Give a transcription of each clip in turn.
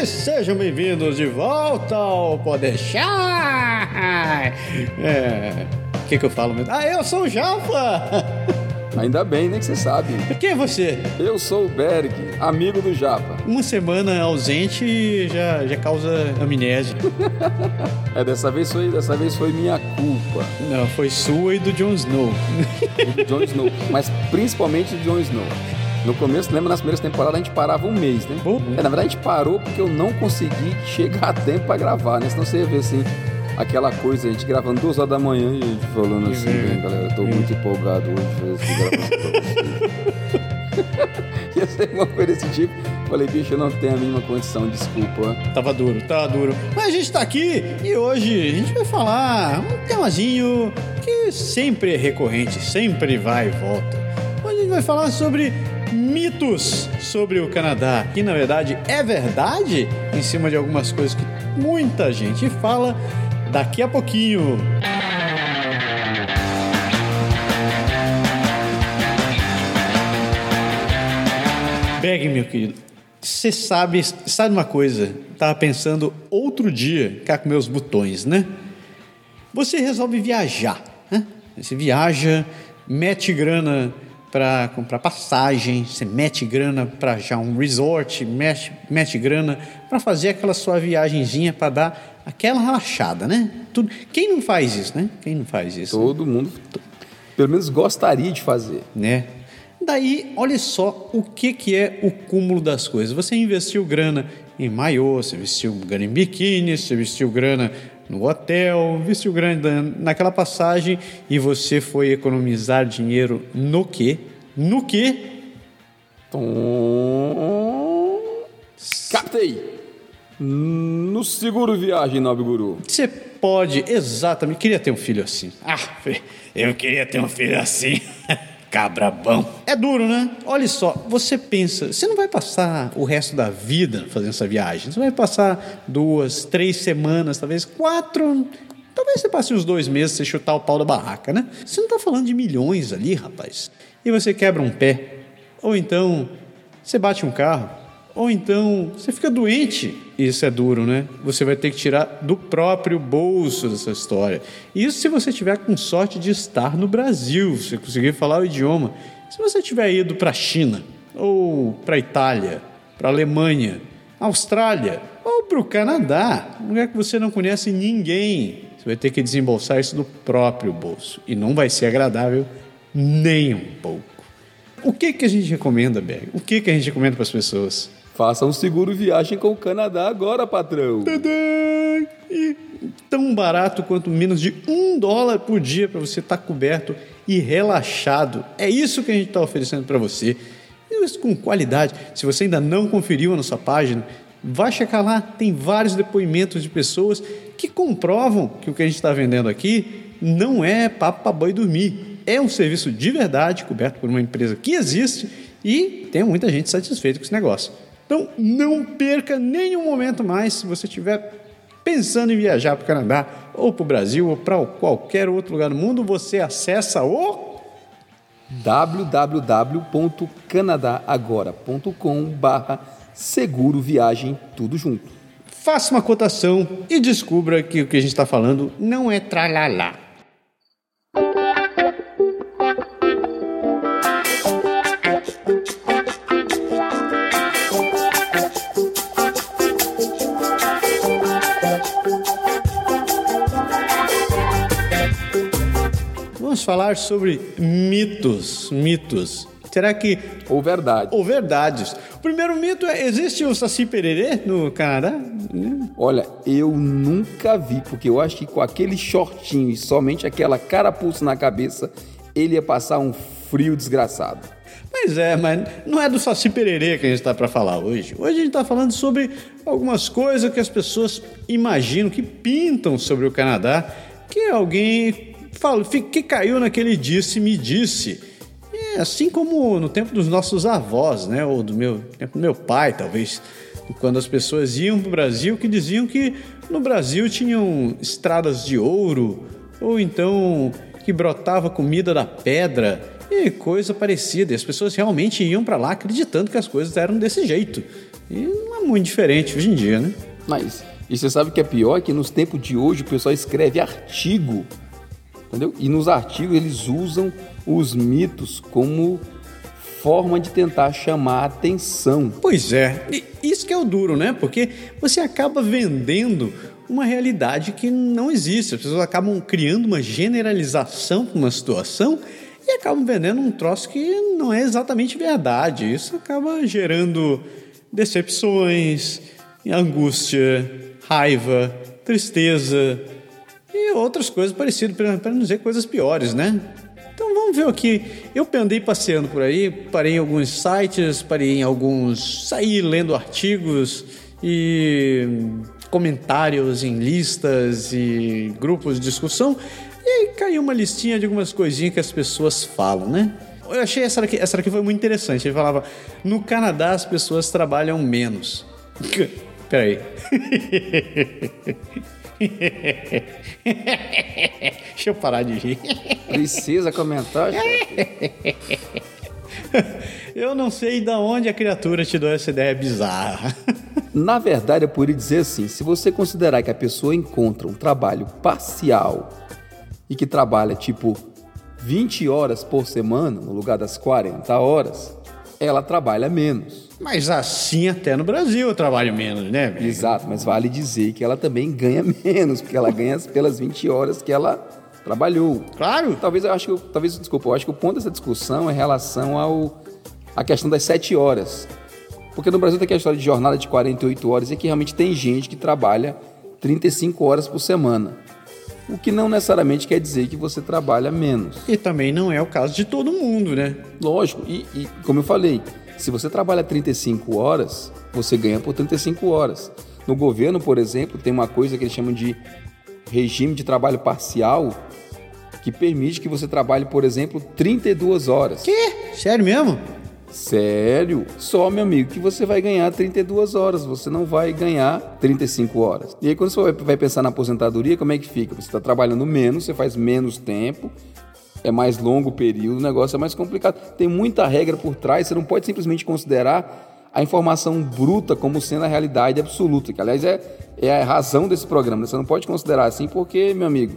E sejam bem-vindos de volta ao Podeixar. É. O que, que eu falo mesmo? Ah, eu sou o Japa! Ainda bem, né, que você sabe. Quem é você? Eu sou o Berg, amigo do Japa. Uma semana ausente já, já causa amnésia. É, dessa vez foi, dessa vez foi minha culpa. Não, foi sua e do Jon Snow. Do Jon Snow, mas principalmente do Jon Snow. No começo, lembra, nas primeiras temporadas a gente parava um mês, né? Pô. É, na verdade a gente parou porque eu não consegui chegar a tempo pra gravar, né? Senão você ia ver assim, aquela coisa, a gente gravando duas horas da manhã e a gente falando assim, Uhum. bem, galera, eu tô muito empolgado hoje. Ia ser uma coisa desse tipo. Falei, bicho, eu não tenho a mínima condição, desculpa. Tava duro, tava duro. Mas a gente tá aqui e hoje a gente vai falar um temazinho que sempre é recorrente, sempre vai e volta. Hoje a gente vai falar sobre mitos sobre o Canadá, que na verdade é verdade em cima de algumas coisas que muita gente fala daqui a pouquinho. Beg, meu querido, você sabe, sabe uma coisa? Tava pensando outro dia, cá com meus botões, né? Você resolve viajar, né? Você viaja, mete grana para comprar passagem, você mete grana para já um resort, mete, mete grana para fazer aquela sua viagenzinha para dar aquela relaxada, né? Tudo. Quem não faz isso, né? Quem não faz isso? Todo mundo, pelo menos, gostaria de fazer. né? Daí, olha só o que, que é o cúmulo das coisas. Você investiu grana em maiô, você investiu grana em biquíni, você investiu grana no hotel, investiu grana naquela passagem e você foi economizar dinheiro no quê? No quê? Tom... Captei! No seguro viagem, Nobre Guru. Você pode, exatamente, queria ter um filho assim. Ah, eu queria ter um filho assim. Cabra bom. É duro, né? Olha só, você pensa, você não vai passar o resto da vida fazendo essa viagem. Você vai passar duas, três semanas, talvez quatro. Talvez você passe uns dois meses sem chutar o pau da barraca, né? Você não tá falando de milhões ali, rapaz. E você quebra um pé. Ou então você bate um carro. Ou então você fica doente. Isso é duro, né? Você vai ter que tirar do próprio bolso dessa história. Isso se você tiver com sorte de estar no Brasil, se conseguir falar o idioma. Se você tiver ido para a China, ou para a Itália, para a Alemanha, Austrália, ou para o Canadá, um lugar que você não conhece ninguém, você vai ter que desembolsar isso do próprio bolso. E não vai ser agradável nem um pouco. O que, que a gente recomenda, Berg? O que, que a gente recomenda para as pessoas? Faça um seguro viagem com o Canadá agora, patrão. Tadã! E tão barato quanto menos de um dólar por dia para você estar coberto e relaxado. É isso que a gente está oferecendo para você. Isso com qualidade. Se você ainda não conferiu a nossa página, vai checar lá. Tem vários depoimentos de pessoas que comprovam que o que a gente está vendendo aqui não é papo para boi dormir. É um serviço de verdade, coberto por uma empresa que existe e tem muita gente satisfeita com esse negócio. Então, não perca nenhum momento mais se você estiver pensando em viajar para o Canadá ou para o Brasil ou para qualquer outro lugar do mundo, você acessa o www.canadagora.com barra seguro viagem, tudo junto. faça uma cotação e descubra que o que a gente está falando não é tralalá. Vamos falar sobre mitos, mitos. Será que Ou verdade. ou verdades? O primeiro mito é: existe o Saci Pererê no Canadá? Olha, eu nunca vi, porque eu acho que com aquele shortinho e somente aquela carapuça na cabeça, ele ia passar um frio desgraçado. Pois é, mas não é do Saci Pererê que a gente está para falar hoje. Hoje a gente está falando sobre algumas coisas que as pessoas imaginam, que pintam sobre o Canadá, que alguém fala, que caiu naquele disse-me disse. É, assim como no tempo dos nossos avós, né? Ou do meu tempo do meu pai, talvez. Quando as pessoas iam para o Brasil, que diziam que no Brasil tinham estradas de ouro, ou então que brotava comida da pedra e coisa parecida. E as pessoas realmente iam para lá acreditando que as coisas eram desse jeito. E não é muito diferente hoje em dia, né? Mas, e você sabe que é pior? Que nos tempos de hoje o pessoal escreve artigo, entendeu? E nos artigos eles usam os mitos como forma de tentar chamar a atenção. Pois é, e isso que é o duro, né? Porque você acaba vendendo uma realidade que não existe. As pessoas acabam criando uma generalização para uma situação e acabam vendendo um troço que não é exatamente verdade. Isso acaba gerando decepções, angústia, raiva, tristeza e outras coisas parecidas, para não dizer coisas piores, né? Então vamos ver aqui. Eu andei passeando por aí, parei em alguns sites, parei em alguns. saí lendo artigos e comentários em listas e grupos de discussão. E aí caiu uma listinha de algumas coisinhas que as pessoas falam, né? Eu achei essa daqui, essa daqui foi muito interessante. Ele falava: no Canadá as pessoas trabalham menos. Peraí. Deixa eu parar de rir. Precisa comentar? Eu não sei de onde a criatura te deu essa ideia bizarra. Na verdade, eu poderia dizer assim: se você considerar que a pessoa encontra um trabalho parcial e que trabalha tipo 20 horas por semana, no lugar das 40 horas, ela trabalha menos. Mas assim até no Brasil eu trabalho menos, né? Exato, mas vale dizer que ela também ganha menos, porque ela ganha pelas 20 horas que ela trabalhou. Claro. Talvez eu acho que, talvez, desculpa, eu acho que o ponto dessa discussão é em relação ao a questão das 7 horas. Porque no Brasil tem aquela história de jornada de 48 horas e que realmente tem gente que trabalha 35 horas por semana. O que não necessariamente quer dizer que você trabalha menos. E também não é o caso de todo mundo, né? Lógico, e, e como eu falei, se você trabalha 35 horas, você ganha por 35 horas. No governo, por exemplo, tem uma coisa que eles chamam de regime de trabalho parcial, que permite que você trabalhe, por exemplo, 32 horas. Que? Sério mesmo? Sério? Só, meu amigo, que você vai ganhar 32 horas, você não vai ganhar 35 horas. E aí, quando você vai pensar na aposentadoria, como é que fica? Você está trabalhando menos, você faz menos tempo, é mais longo o período, o negócio é mais complicado. Tem muita regra por trás, você não pode simplesmente considerar a informação bruta como sendo a realidade absoluta, que aliás é, é a razão desse programa. Você não pode considerar assim porque, meu amigo,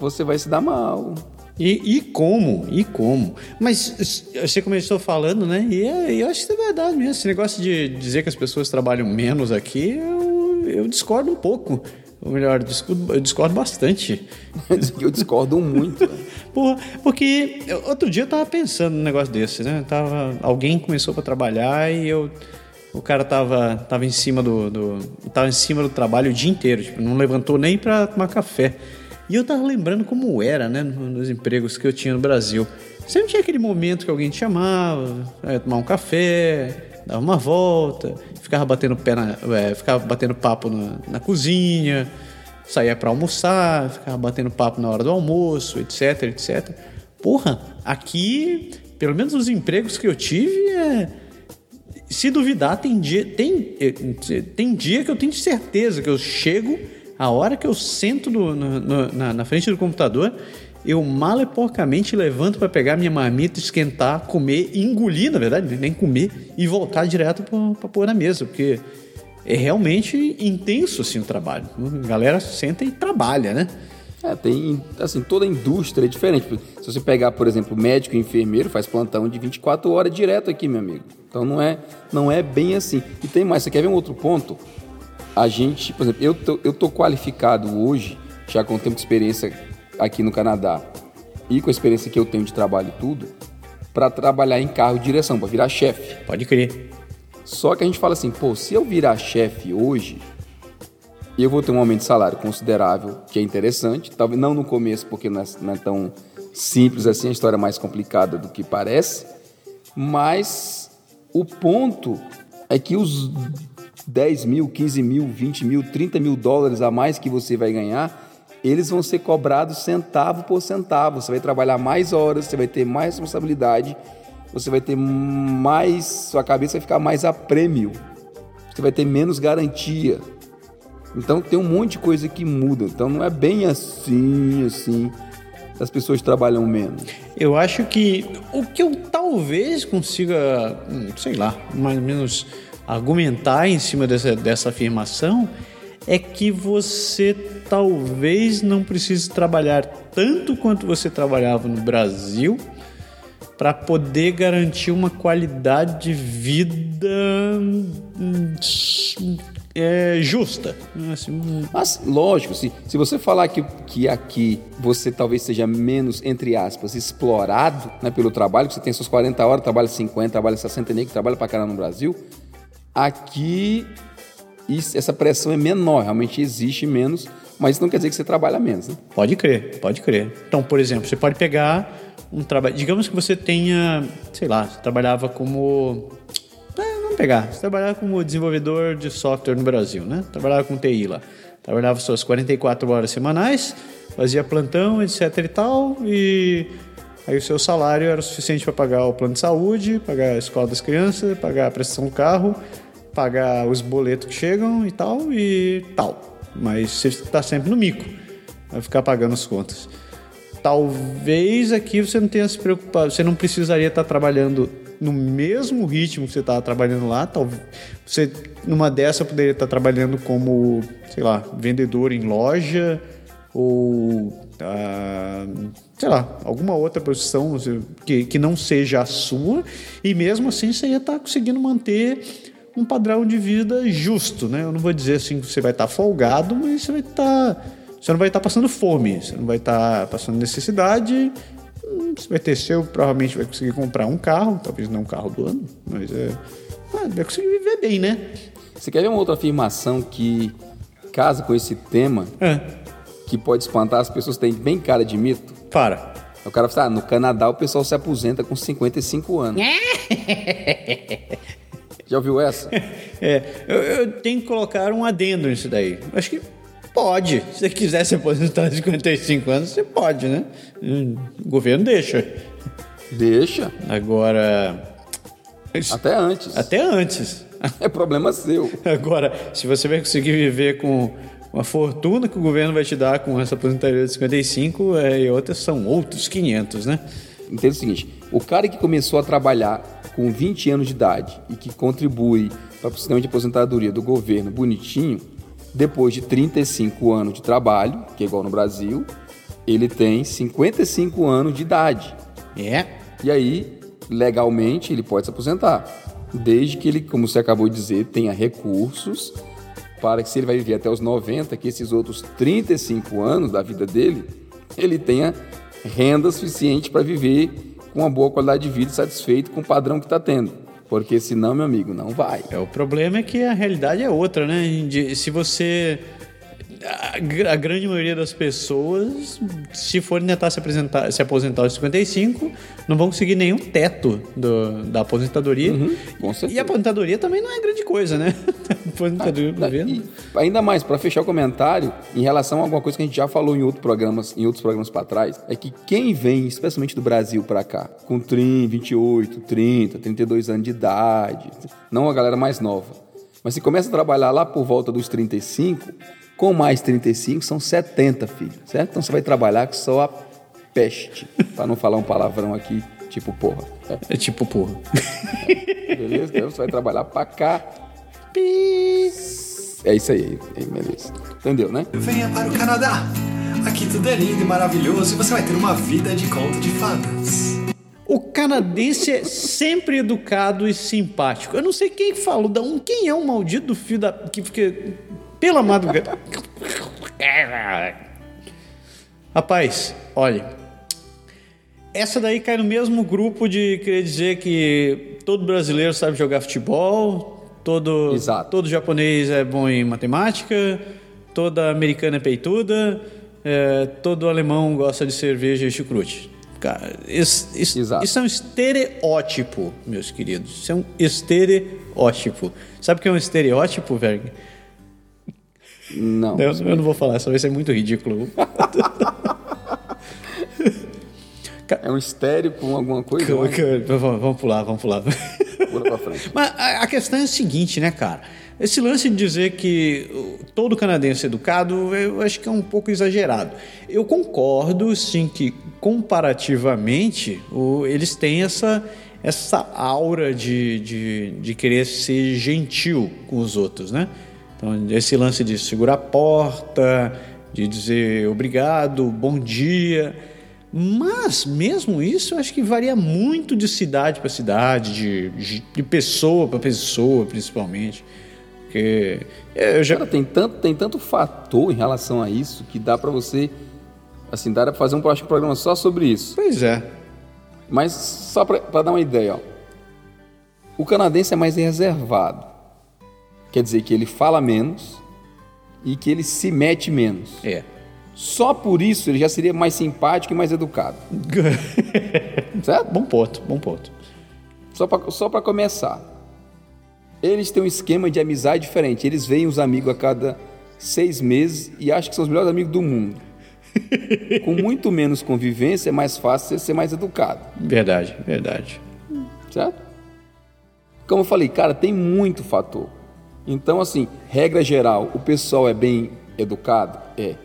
você vai se dar mal. E, e, como? E como? Mas você começou falando, né? E é, eu acho que é verdade mesmo. Esse negócio de dizer que as pessoas trabalham menos aqui, eu, eu discordo um pouco. Ou melhor, eu discordo bastante. eu discordo muito. Né? Porra, porque outro dia eu tava pensando num negócio desse, né? Tava, alguém começou para trabalhar e eu o cara tava, tava em cima do, do, em cima do trabalho o dia inteiro, tipo, não levantou nem para tomar café. E eu tava lembrando como era, né, nos empregos que eu tinha no Brasil. Sempre tinha aquele momento que alguém te chamava, ia tomar um café, dava uma volta, ficava batendo pé na, é, ficava batendo papo na, na cozinha, saía para almoçar, ficava batendo papo na hora do almoço, etc, etc. Porra, aqui, pelo menos os empregos que eu tive, é, se duvidar, tem dia, tem, é, tem dia que eu tenho certeza que eu chego a hora que eu sento no, no, no, na, na, frente do computador, eu mal e porcamente levanto para pegar minha marmita, esquentar, comer, engolir, na verdade, nem comer, e voltar direto para pôr na mesa, porque é realmente intenso assim o trabalho. A galera senta e trabalha, né? É, tem, assim, toda a indústria é diferente. Se você pegar, por exemplo, médico e enfermeiro, faz plantão de 24 horas direto aqui, meu amigo. Então não é, não é bem assim. E tem mais, você quer ver um outro ponto? A gente, por exemplo, eu tô, eu tô qualificado hoje, já com tempo de experiência aqui no Canadá e com a experiência que eu tenho de trabalho e tudo, para trabalhar em carro de direção, para virar chefe. Pode crer. Só que a gente fala assim, pô, se eu virar chefe hoje, eu vou ter um aumento de salário considerável, que é interessante, talvez não no começo, porque não é, não é tão simples assim, a história é mais complicada do que parece, mas o ponto é que os 10 mil, 15 mil, 20 mil, 30 mil dólares a mais que você vai ganhar, eles vão ser cobrados centavo por centavo. Você vai trabalhar mais horas, você vai ter mais responsabilidade, você vai ter mais. Sua cabeça vai ficar mais a prêmio, você vai ter menos garantia. Então tem um monte de coisa que muda. Então não é bem assim, assim. as pessoas trabalham menos? Eu acho que o que eu talvez consiga, hum, sei lá, mais ou menos argumentar em cima dessa, dessa afirmação é que você talvez não precise trabalhar tanto quanto você trabalhava no Brasil para poder garantir uma qualidade de vida hum, é, justa. Assim, hum. Mas, lógico, se, se você falar que, que aqui você talvez seja menos, entre aspas, explorado né, pelo trabalho, que você tem suas 40 horas, trabalha 50, trabalha 60 nem que trabalha para caramba no Brasil, aqui isso, essa pressão é menor, realmente existe menos, mas isso não quer dizer que você trabalha menos. Né? Pode crer, pode crer. Então, por exemplo, você pode pegar um trabalho. Digamos que você tenha, sei lá, você trabalhava como. É, vamos pegar. Você trabalhava como desenvolvedor de software no Brasil, né? Trabalhava com TI lá. Trabalhava suas 44 horas semanais, fazia plantão, etc e tal, e aí o seu salário era o suficiente para pagar o plano de saúde, pagar a escola das crianças, pagar a prestação do carro, pagar os boletos que chegam e tal, e tal. Mas você está sempre no mico, vai ficar pagando as contas. Talvez aqui você não tenha se preocupado, você não precisaria estar trabalhando no mesmo ritmo que você estava trabalhando lá. Talvez você numa dessa poderia estar trabalhando como, sei lá, vendedor em loja ou ah, sei lá, alguma outra posição que, que não seja a sua, e mesmo assim você ia estar conseguindo manter um padrão de vida justo, né? Eu não vou dizer assim que você vai estar folgado, mas você vai estar você não vai estar passando fome, você não vai estar passando necessidade. Hum, você vai ter seu, provavelmente vai conseguir comprar um carro, talvez não um carro do ano, mas é, ah, vai conseguir viver bem, né? Você quer ver uma outra afirmação que casa com esse tema, é. que pode espantar as pessoas, tem bem cara de mito? Para. O cara fala, ah, no Canadá o pessoal se aposenta com 55 anos. Já ouviu essa? É, eu, eu, tenho que colocar um adendo nisso daí. Acho que Pode. Se você quiser se aposentar aos 55 anos, você pode, né? O governo deixa. Deixa. Agora. Até antes. Até antes. É problema seu. Agora, se você vai conseguir viver com uma fortuna que o governo vai te dar com essa aposentadoria de 55, é, e outras são outros 500, né? Entenda o seguinte: o cara que começou a trabalhar com 20 anos de idade e que contribui para o sistema de aposentadoria do governo bonitinho, depois de 35 anos de trabalho, que é igual no Brasil, ele tem 55 anos de idade. É. E aí, legalmente, ele pode se aposentar. Desde que ele, como você acabou de dizer, tenha recursos para que, se ele vai viver até os 90, que esses outros 35 anos da vida dele, ele tenha renda suficiente para viver com uma boa qualidade de vida, satisfeito com o padrão que está tendo. Porque senão, meu amigo, não vai. É, o problema é que a realidade é outra, né? Se você a, grande maioria das pessoas, se forem tentar se, apresentar, se aposentar aos 55, não vão conseguir nenhum teto do, da aposentadoria. Uhum, e a aposentadoria também não é grande coisa, né? aposentadoria ah, governo. ainda mais, para fechar o comentário, em relação a alguma coisa que a gente já falou em, outro programas, em outros programas para trás, é que quem vem, especialmente do Brasil para cá, com 30, 28, 30, 32 anos de idade, não a galera mais nova, mas se começa a trabalhar lá por volta dos 35, com mais 35 são 70, filho, certo? Então você vai trabalhar com só a peste, para não falar um palavrão aqui, tipo porra. É, é tipo porra. Beleza? Então você vai trabalhar pra cá. É isso aí, beleza. Entendeu, né? Venha para o Canadá. Aqui tudo é lindo e maravilhoso e você vai ter uma vida de conto de fadas. O canadense é sempre educado e simpático. Eu não sei quem falou, quem é o maldito filho da. que fica pela madrugada. Rapaz, olha. Essa daí cai no mesmo grupo de querer dizer que todo brasileiro sabe jogar futebol, todo, Exato. todo japonês é bom em matemática, toda americana é peituda, é, todo alemão gosta de cerveja e chucrute. Cara, isso, isso, isso, é um estereótipo, meus queridos. Isso é um estereótipo. Sabe o que é um estereótipo, Verg? Não. Eu, eu não vou falar, só vai ser muito ridículo. é um estéreo com alguma coisa? Vamos pular, vamos pular. Pula pra frente. Mas a, questão é a seguinte, né, cara? Esse lance de dizer que todo canadense é educado, eu acho que é um pouco exagerado. Eu concordo, sim, que comparativamente eles têm essa, essa aura de, de, de querer ser gentil com os outros, né? Então, esse lance de segurar a porta, de dizer obrigado, bom dia. Mas, mesmo isso, eu acho que varia muito de cidade para cidade, de, de- pessoa para pessoa, principalmente. Porque é, eu já. Cara, tem tanto, tem tanto fator em relação a isso que dá pra você. Assim, dá pra fazer um próximo programa só sobre isso. Pois é. Mas só pra dar uma ideia, ó. O canadense é mais reservado. Quer dizer que ele fala menos e que ele se mete menos. É. Só por isso ele já seria mais simpático e mais educado. Certo? bom ponto, bom ponto. Só pra, só pra começar. Eles têm um esquema de amizade diferente. Eles veem os amigos a cada seis meses e acham que são os melhores amigos do mundo. Com muito menos convivência, é mais fácil você ser mais educado. Verdade, verdade. Certo? Como eu falei, cara, tem muito fator. Então, assim, regra geral, o pessoal é bem educado? É.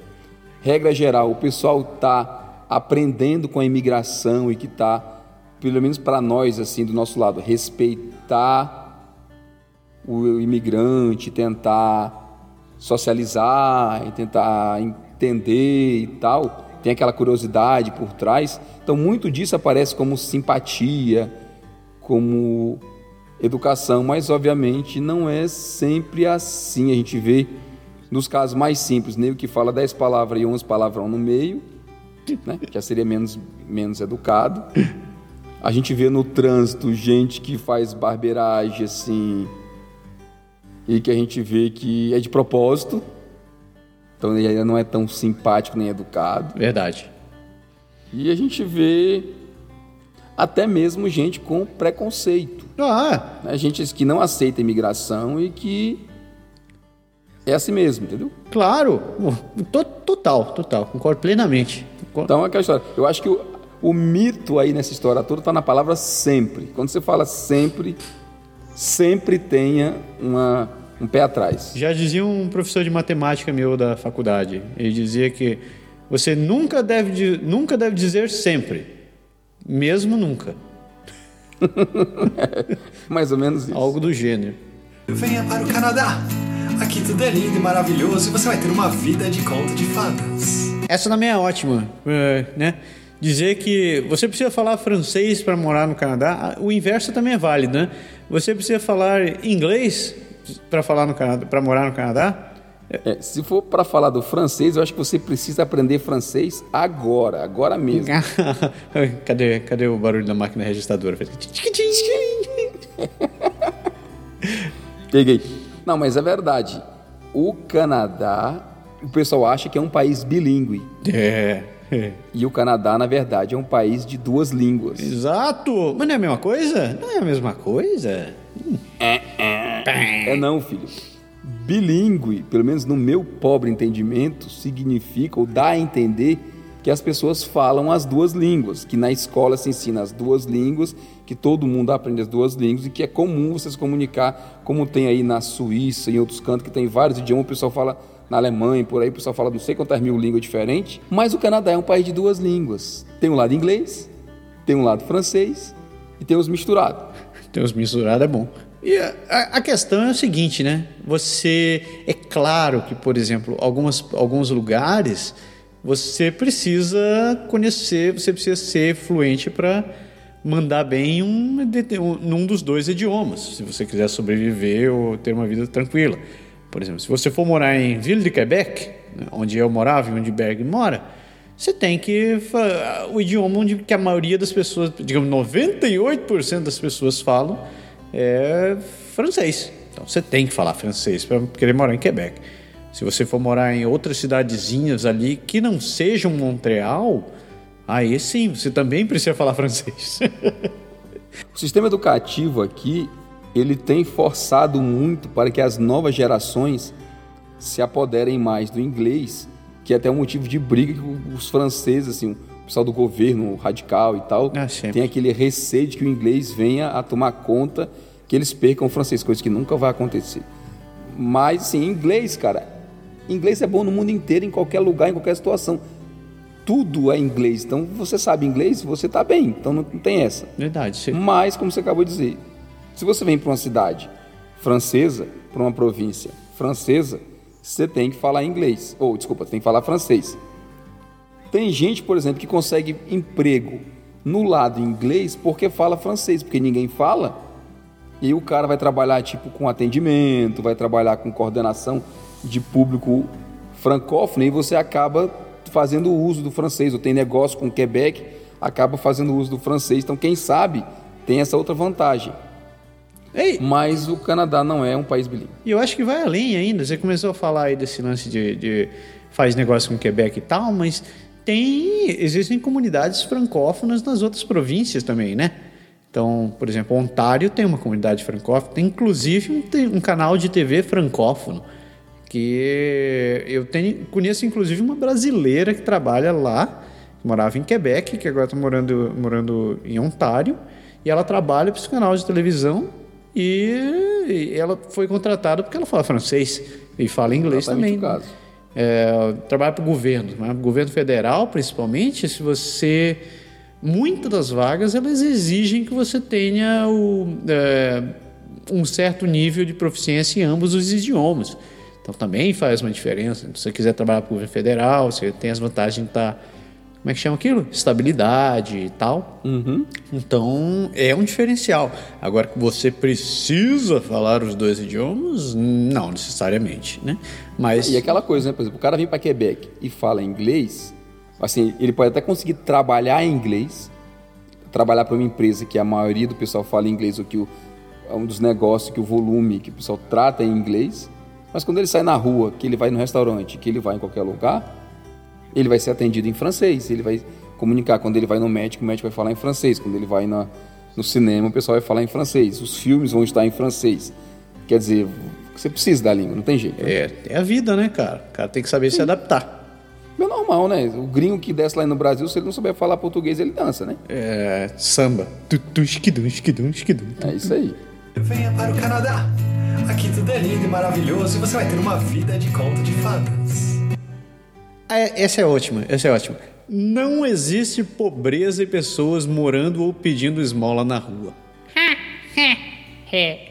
Regra geral, o pessoal tá aprendendo com a imigração e que tá, pelo menos para nós, assim, do nosso lado, respeitar o imigrante, tentar socializar tentar entender e tal. Tem aquela curiosidade por trás. Então, muito disso aparece como simpatia, como educação, mas obviamente não é sempre assim. A gente vê nos casos mais simples, nego que fala 10 palavras e 11 palavrão no meio, né? já seria menos, menos educado. A gente vê no trânsito gente que faz barbeiragem assim, e que a gente vê que é de propósito, então ele ainda não é tão simpático nem educado. Verdade. E a gente vê até mesmo gente com preconceito, Ah, né? gente que não aceita a imigração e que é assim mesmo, entendeu? claro. To- Total, total. Concordo plenamente. Concordo. Então é aquela história. Eu acho que o, o mito aí nessa história toda está na palavra sempre. Quando você fala sempre, sempre tenha uma, um pé atrás. Já dizia um professor de matemática meu da faculdade. Ele dizia que você nunca deve, nunca deve dizer sempre. Mesmo nunca. Mais ou menos isso. Algo do gênero. Venha para o Canadá. Aqui tudo é lindo e maravilhoso e você vai ter uma vida de conto de fadas. Essa também é ótima, é, né? Dizer que você precisa falar francês para morar no Canadá, o inverso também é válido, né? Você precisa falar inglês para falar no Canadá, para morar no Canadá? É, se for para falar do francês, eu acho que você precisa aprender francês agora, agora mesmo. cadê, cadê o barulho da máquina registradora? Peguei. Não, mas é verdade. O Canadá, o pessoal acha que é um país bilíngue. É, é. E o Canadá, na verdade, é um país de duas línguas. Exato! Mas não é a mesma coisa? Não é a mesma coisa? É não, filho. Bilíngue, pelo menos no meu pobre entendimento, significa ou dá a entender que as pessoas falam as duas línguas, que na escola se ensina as duas línguas, que todo mundo aprende as duas línguas e que é comum você se comunicar, como tem aí na Suíça e em outros cantos, que tem vários idiomas, o pessoal fala na Alemanha, por aí, o pessoal fala não sei quantas mil línguas diferentes, mas o Canadá é um país de duas línguas. Tem um lado inglês, tem um lado francês e tem os misturados. Tem os misturados, é bom. E a, a- questão é o seguinte, né? Você. É claro que, por exemplo, algumas, alguns lugares você precisa conhecer, você precisa ser fluente para mandar bem em um, um- num dos dois idiomas, se você quiser sobreviver ou ter uma vida tranquila. Por exemplo, se você for morar em Ville de Quebec, né, onde eu morava e onde Berg mora, você tem que o idioma onde que a maioria das pessoas, digamos 98% das pessoas falam é francês. Então você tem que falar francês para querer morar em Quebec. Se você for morar em outras cidadezinhas ali que não sejam Montreal, aí sim, você também precisa falar francês. O sistema educativo aqui, ele tem forçado muito para que as novas gerações se apoderem mais do inglês, que é até um motivo de briga que os franceses, assim, o pessoal do governo radical e tal, sempre. tem aquele receio de que o inglês venha a tomar conta que eles percam o francês, coisa que nunca vai acontecer. Mas, sim, inglês, cara, inglês é bom no mundo inteiro, em qualquer lugar, em qualquer situação. Tudo é inglês. Então, você sabe inglês, você está bem. Então, não tem essa. Verdade. Sim. Mas, como você acabou de dizer, se você vem para uma cidade francesa, para uma província francesa, você tem que falar inglês. Ou, desculpa, tem que falar francês. Tem gente, por exemplo, que consegue emprego no lado inglês porque fala francês, porque ninguém fala. E o cara vai trabalhar tipo com atendimento, vai trabalhar com coordenação de público francófono e você acaba fazendo uso do francês. Ou tem negócio com Quebec, acaba fazendo uso do francês. Então, quem sabe tem essa outra vantagem. Ei, Mas o Canadá não é um país bilíngue. E eu acho que vai além ainda. Você começou a falar aí desse lance de, de faz negócio com Quebec e tal, mas tem existem comunidades francófonas nas outras províncias também, né? Então, por exemplo, Ontário tem uma comunidade francófona, tem inclusive um, tem um canal de TV francófono que eu tenho, conheço inclusive uma brasileira que trabalha lá, que morava em Quebec, que agora está morando, morando em Ontário, e ela trabalha para esse canal de televisão e, e ela foi contratada porque ela fala francês e fala inglês Exatamente também. o caso. É, trabalha para o governo, né? governo federal principalmente, se você muitas das vagas elas exigem que você tenha o, é, um certo nível de proficiência em ambos os idiomas. Então também faz uma diferença. Se você quiser trabalhar para o governo federal, você tem as vantagens de estar, como é que chama aquilo? Estabilidade e tal. Uhum. Então é um diferencial. Agora que você precisa falar os dois idiomas, não necessariamente, né? Mas E aquela coisa, né? Por exemplo, o cara vem para Quebec e fala inglês, assim, ele pode até conseguir trabalhar em inglês, trabalhar para uma empresa que a maioria do pessoal fala inglês, ou que o, é um dos negócios que o volume que o pessoal trata em inglês, mas quando ele sai na rua, que ele vai no restaurante, que ele vai em qualquer lugar, ele vai ser atendido em francês, ele vai comunicar. Quando ele vai no médico, o médico vai falar em francês. Quando ele vai na, no cinema, o pessoal vai falar em francês. Os filmes vão estar em francês. Quer dizer, você precisa da língua, não tem jeito. né? é, é a vida, né, cara? O cara tem que saber se adaptar. É normal, né? O gringo que desce lá no Brasil, se ele não souber falar português, ele dança, né? É, samba. Tu, tu, esquidum, esquidum, esquidum. É isso aí. Venha para o Canadá. Aqui tudo é lindo e maravilhoso e você vai ter uma vida de conto de fadas. Ah, é, essa é ótima, essa é ótima. Não existe pobreza e pessoas morando ou pedindo esmola na rua.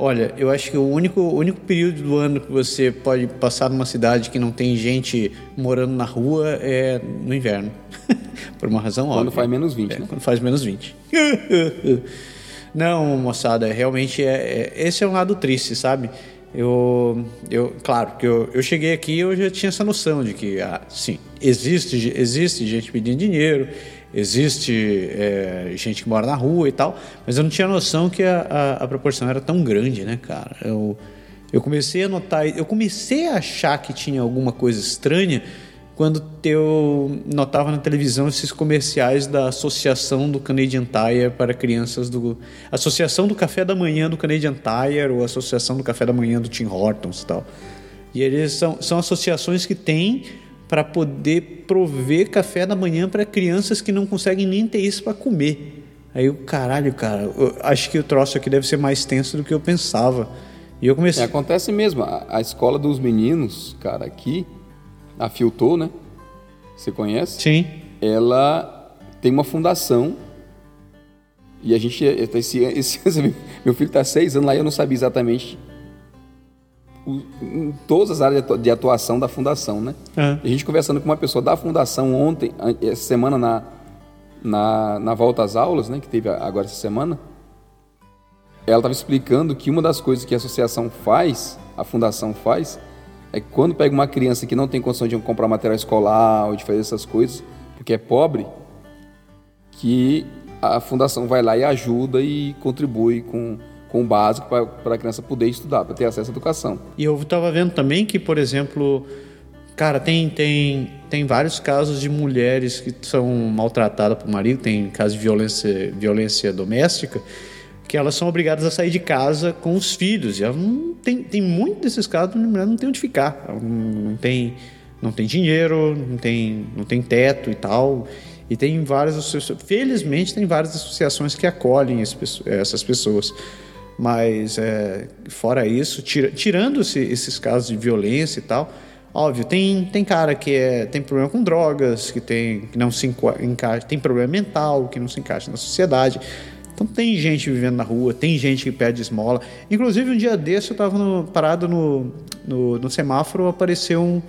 Olha, eu acho que o único, único período do ano que você pode passar numa cidade que não tem gente morando na rua é no inverno. Por uma razão óbvia. Quando faz menos 20, É, né? Quando faz menos 20. Não, moçada, realmente é, é- esse é um lado triste, sabe? Eu, eu claro, que eu, eu cheguei aqui e eu já tinha essa noção de que, ah, sim, existe, existe gente pedindo dinheiro, existe é, gente que mora na rua e tal, mas eu não tinha noção que a, a, a proporção era tão grande, né, cara? Eu, eu comecei a notar, eu comecei a achar que tinha alguma coisa estranha quando eu notava na televisão esses comerciais da Associação do Canadian Tire para crianças do Associação do Café da Manhã do Canadian Tire ou Associação do Café da Manhã do Tim Hortons e tal. E eles são, são associações que têm para poder prover café da manhã para crianças que não conseguem nem ter isso para comer. Aí o caralho, cara, eu acho que o troço aqui deve ser mais tenso do que eu pensava. E eu comecei É, acontece mesmo. A, a escola dos meninos, cara, aqui, a Filtou, né? Você conhece? Sim. Ela tem uma fundação. E a gente. Esse, esse, meu filho está seis anos lá e eu não sabia exatamente em todas as áreas de atua- de atuação da fundação, né? E a gente conversando com uma pessoa da fundação ontem, essa semana na, na, na volta às aulas, né? Que teve agora essa semana. Ela estava explicando que uma das coisas que a associação faz, a fundação faz, é que quando pega uma criança que não tem condição de comprar material escolar ou de fazer essas coisas, porque é pobre, que a fundação vai lá e ajuda e contribui com, com o básico para a criança poder estudar, para ter acesso à educação. E eu estava vendo também que, por exemplo, cara, tem, tem, tem vários casos de mulheres que são maltratadas por marido, tem casos de violência, violência doméstica, que elas são obrigadas a sair de casa com os filhos. E elas não tem, tem muitos desses casos onde a mulher não tem onde ficar, não, não tem, não tem dinheiro, não tem, não tem teto e tal. E tem várias felizmente tem várias associações que acolhem essas pessoas. Mas, é, fora isso, tira, tirando -se esses casos de violência e tal, óbvio, tem, tem cara que é, tem problema com drogas, que, tem, que não se encaixa, tem problema mental, que não se encaixa na sociedade. Então tem gente vivendo na rua, tem gente que pede esmola. Inclusive, um dia desse eu estava parado no, no, no, semáforo, apareceu um,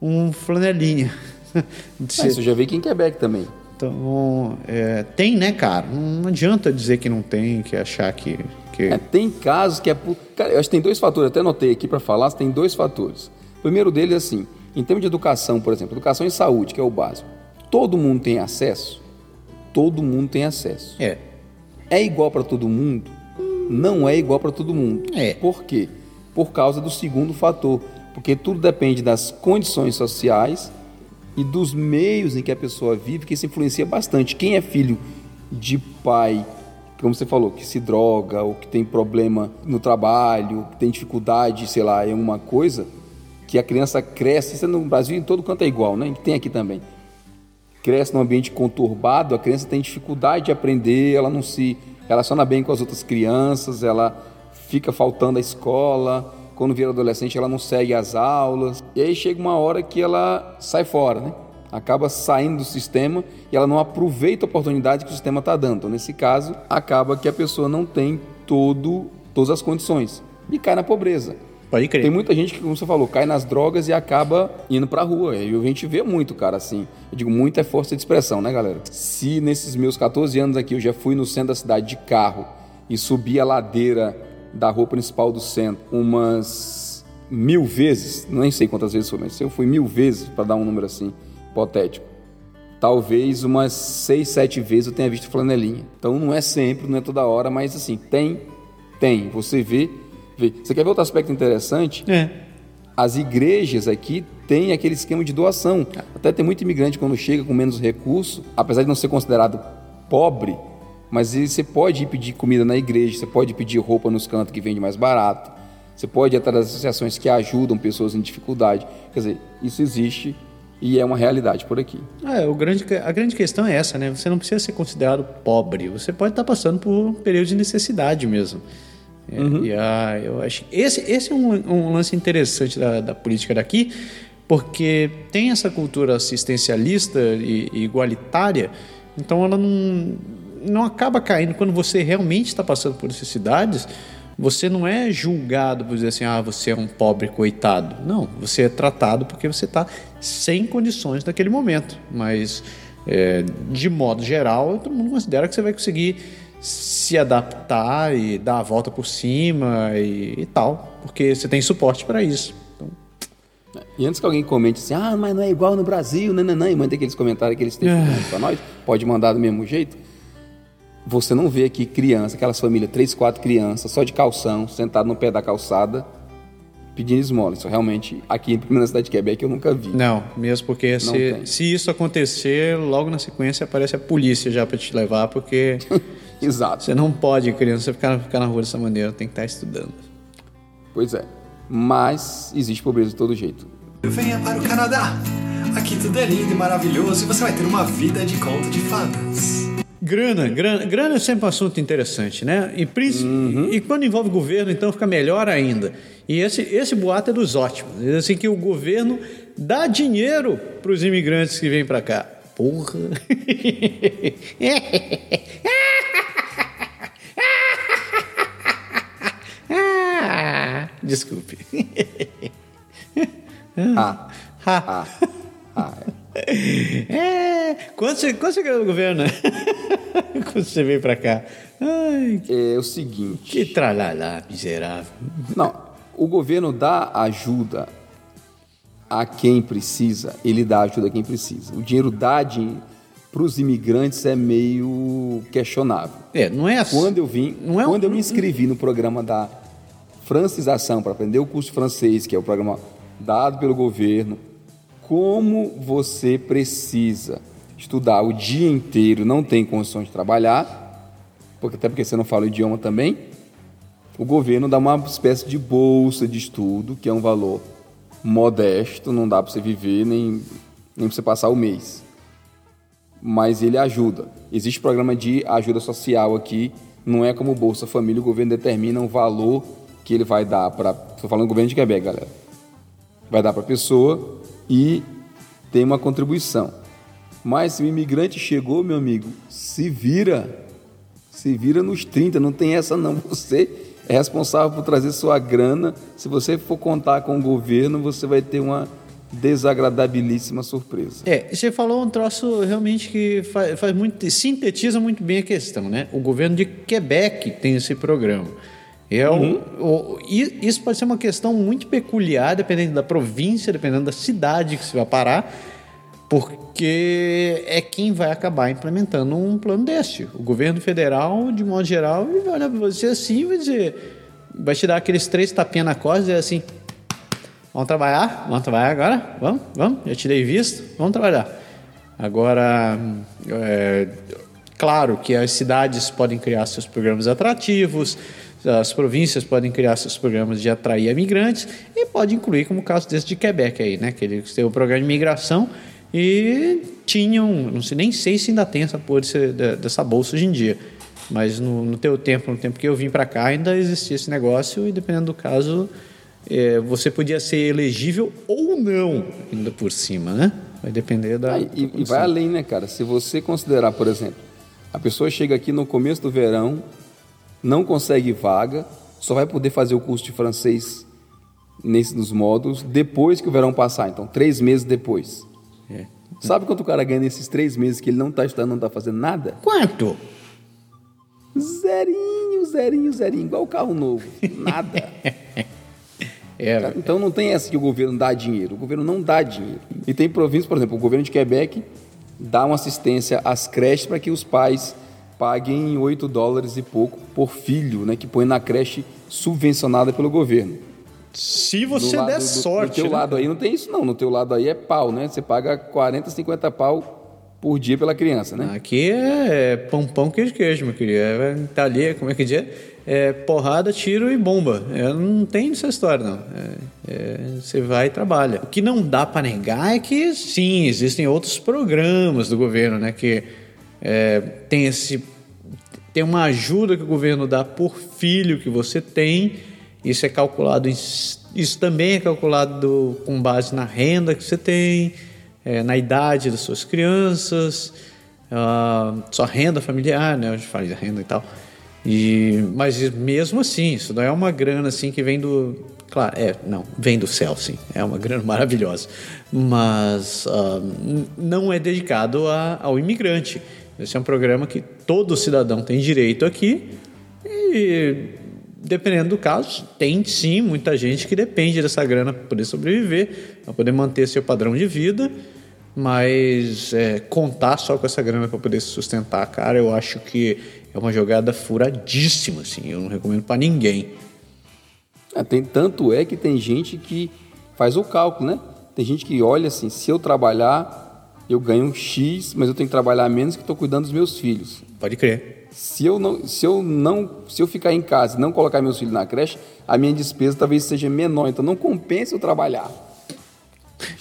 um flanelinha. Mas isso já vi aqui em Quebec também. Então, é, tem, né, cara? Não adianta dizer que não tem, que achar que. Que... É, tem casos que é. Por... Cara, eu acho que tem dois fatores, até anotei aqui para falar, tem dois fatores. O primeiro deles é assim: em termos de educação, por exemplo, educação e saúde, que é o básico, todo mundo tem acesso? Todo mundo tem acesso. É. É igual para todo mundo? Não é igual para todo mundo. É. Por quê? Por causa do segundo fator. Porque tudo depende das condições sociais e dos meios em que a pessoa vive, que isso influencia bastante. Quem é filho de pai, como você falou, que se droga, ou que tem problema no trabalho, que tem dificuldade, sei lá, em alguma coisa, que a criança cresce, isso no Brasil em todo canto é igual, né? Tem aqui também. Cresce num ambiente conturbado, a criança tem dificuldade de aprender, ela não se relaciona bem com as outras crianças, ela fica faltando à escola, quando vira adolescente ela não segue as aulas, e aí chega uma hora que ela sai fora, né? Acaba saindo do sistema e ela não aproveita a oportunidade que o sistema está dando. Então, nesse caso, acaba que a pessoa não tem todo, todas as condições e cai na pobreza. Pode crer. Tem muita gente que, como você falou, cai nas drogas e acaba indo pra rua. E a gente vê muito, cara, assim. Eu digo, muita é força de expressão, né, galera? Se nesses meus 14 anos aqui eu já fui no centro da cidade de carro e subi a ladeira da rua principal do centro umas mil vezes, nem sei quantas vezes foi, mas eu fui mil vezes, para dar um número assim, hipotético. Talvez umas seis, sete vezes eu tenha visto flanelinha. Então não é sempre, não é toda hora, mas assim, tem, tem. Você vê, vê. Você quer ver outro aspecto interessante? É. As igrejas aqui têm aquele esquema de doação. Até tem muito imigrante quando chega com menos recurso, apesar de não ser considerado pobre, mas você pode ir pedir comida na igreja, você pode pedir roupa nos cantos que vende mais barato, você pode ir atrás das associações que ajudam pessoas em dificuldade. Quer dizer, isso existe e é uma realidade por aqui. É, o grande, a grande questão é essa, né? Você não precisa ser considerado pobre, você pode estar passando por um período de necessidade mesmo. É, uhum. E a, eu acho esse, esse é um, um lance interessante da, da, política daqui, porque tem essa cultura assistencialista e, e igualitária, então ela não não acaba caindo quando você realmente está passando por necessidades. Você não é julgado por dizer assim, ah, você é um pobre coitado. Não, você é tratado porque você está sem condições naquele momento. Mas, é, de modo geral, todo mundo considera que você vai conseguir se adaptar e dar a volta por cima e, e tal, porque você tem suporte para isso. Então... E antes que alguém comente assim, ah, mas não é igual no Brasil, nananã, e manda aqueles comentários que eles têm é. para nós, pode mandar do mesmo jeito. Você não vê aqui criança, aquelas famílias, três, quatro crianças, só de calção, sentado no pé da calçada, pedindo esmola. Isso realmente, aqui na cidade de Quebec, eu nunca vi. Não, mesmo porque se, se isso acontecer, logo na sequência aparece a polícia já para te levar, porque. Exato. Você não pode, criança, ficar, ficar na rua dessa maneira, tem que estar estudando. Pois é. Mas existe pobreza de todo jeito. Venha para o Canadá. Aqui tudo é lindo e maravilhoso e você vai ter uma vida de conto de fadas. Grana, grana, grana é sempre um assunto interessante, né? E, uhum. e quando envolve governo, então fica melhor ainda. E esse, esse boato é dos ótimos. Diz assim que o governo dá dinheiro para os imigrantes que vêm para cá. Porra! Desculpe. ah. ah. ah. É, quando você, quando você ganhou no governo? quando você veio para cá? Ai, é o seguinte. Que tralalá, miserável. Não, o governo dá ajuda a quem precisa, ele dá ajuda a quem precisa. O dinheiro dá para os imigrantes é meio questionável. É, não é assim. Quando eu vim, não é quando eu me inscrevi no programa da francização para aprender o curso francês, que é o programa dado pelo governo, como você precisa estudar o dia inteiro, não tem condições de trabalhar, porque até porque você não fala o idioma também, o governo dá uma espécie de bolsa de estudo, que é um valor modesto, não dá para você viver nem, nem para você passar o mês. Mas ele ajuda. Existe programa de ajuda social aqui não é como Bolsa Família, o governo determina um valor que ele vai dar para. Estou falando do governo de Quebec, galera. Vai dar para a pessoa e tem uma contribuição. Mas se o imigrante chegou, meu amigo, se vira. Se vira nos 30, não tem essa não. Você é responsável por trazer sua grana. Se você for contar com o governo, você vai ter uma desagradabilíssima surpresa. É, você falou um troço realmente que faz, faz, muito, sintetiza muito bem a questão, né? O governo de Quebec tem esse programa. É uhum. isso pode ser uma questão muito peculiar, dependendo da província, dependendo da cidade que você vai parar, porque é quem vai acabar implementando um plano desse. O governo federal, de modo geral, vai olhar para você assim e vai dizer, vai te dar aqueles três tapinhas na costa e dizer assim, Vamos trabalhar? Vamos trabalhar agora? Vamos? Vamos? Já te dei visto? Vamos trabalhar. Agora, é, claro que as cidades podem criar seus programas atrativos, as províncias podem criar seus programas de atrair imigrantes e pode incluir, como o caso desse de Quebec aí, né? Que eles têm o programa de imigração e tinham, não sei, nem sei se ainda tem essa porra desse, dessa bolsa hoje em dia, mas no, no teu tempo, no tempo que eu vim para cá, ainda existia esse negócio e dependendo do caso é, você podia ser elegível ou não, ainda por cima, né? Vai depender da. Ah, e, e vai além, né, cara? Se você considerar, por exemplo, a pessoa chega aqui no começo do verão, não consegue vaga, só vai poder fazer o curso de francês nesse, nos módulos depois que o verão passar, então três meses depois. É. Sabe quanto o cara ganha nesses três meses que ele não está estudando, não está fazendo nada? Quanto? Zerinho, zerinho, zerinho, igual o carro novo. Nada. É. Então não tem essa que o governo dá dinheiro. O governo não dá dinheiro. E tem províncias, por exemplo, o governo de Quebec dá uma assistência às creches para que os pais paguem 8 dólares e pouco por filho, né, que põe na creche subvencionada pelo governo. Se você der do, sorte. No teu né? lado aí não tem isso não, no teu lado aí é pau, né? Você paga 40, 50 pau por dia pela criança, né? Aqui é pão, pão, queijo, queijo, meu querido. É, tá ali, como é que diz? é porrada, tiro e bomba. É, não tem essa história, não. É, é, você vai e trabalha. O que não dá para negar é que, sim, existem outros programas do governo, né? Que é, tem esse... Tem uma ajuda que o governo dá por filho que você tem. Isso é calculado... Isso também é calculado com base na renda que você tem, é, na idade das suas crianças, uh, sua renda familiar, né? Gente faz a renda e tal. E, mas mesmo assim, isso não é uma grana assim que vem do. Claro, é, não, vem do céu, sim. É uma grana maravilhosa. Mas uh, não é dedicado a, ao imigrante. Esse é um programa que todo cidadão tem direito aqui. E, dependendo do caso, tem sim muita gente que depende dessa grana para poder sobreviver, para poder manter seu padrão de vida. Mas é, contar só com essa grana para poder se sustentar, cara, eu acho que é uma jogada furadíssima, assim. Eu não recomendo para ninguém. É, tem, tanto é que tem gente que faz o cálculo, né? Tem gente que olha assim, se eu trabalhar, eu ganho um X, mas eu tenho que trabalhar menos que estou cuidando dos meus filhos. Pode crer. Se eu não, se eu não, se eu ficar em casa e não colocar meus filhos na creche, a minha despesa talvez seja menor, então não compensa eu trabalhar.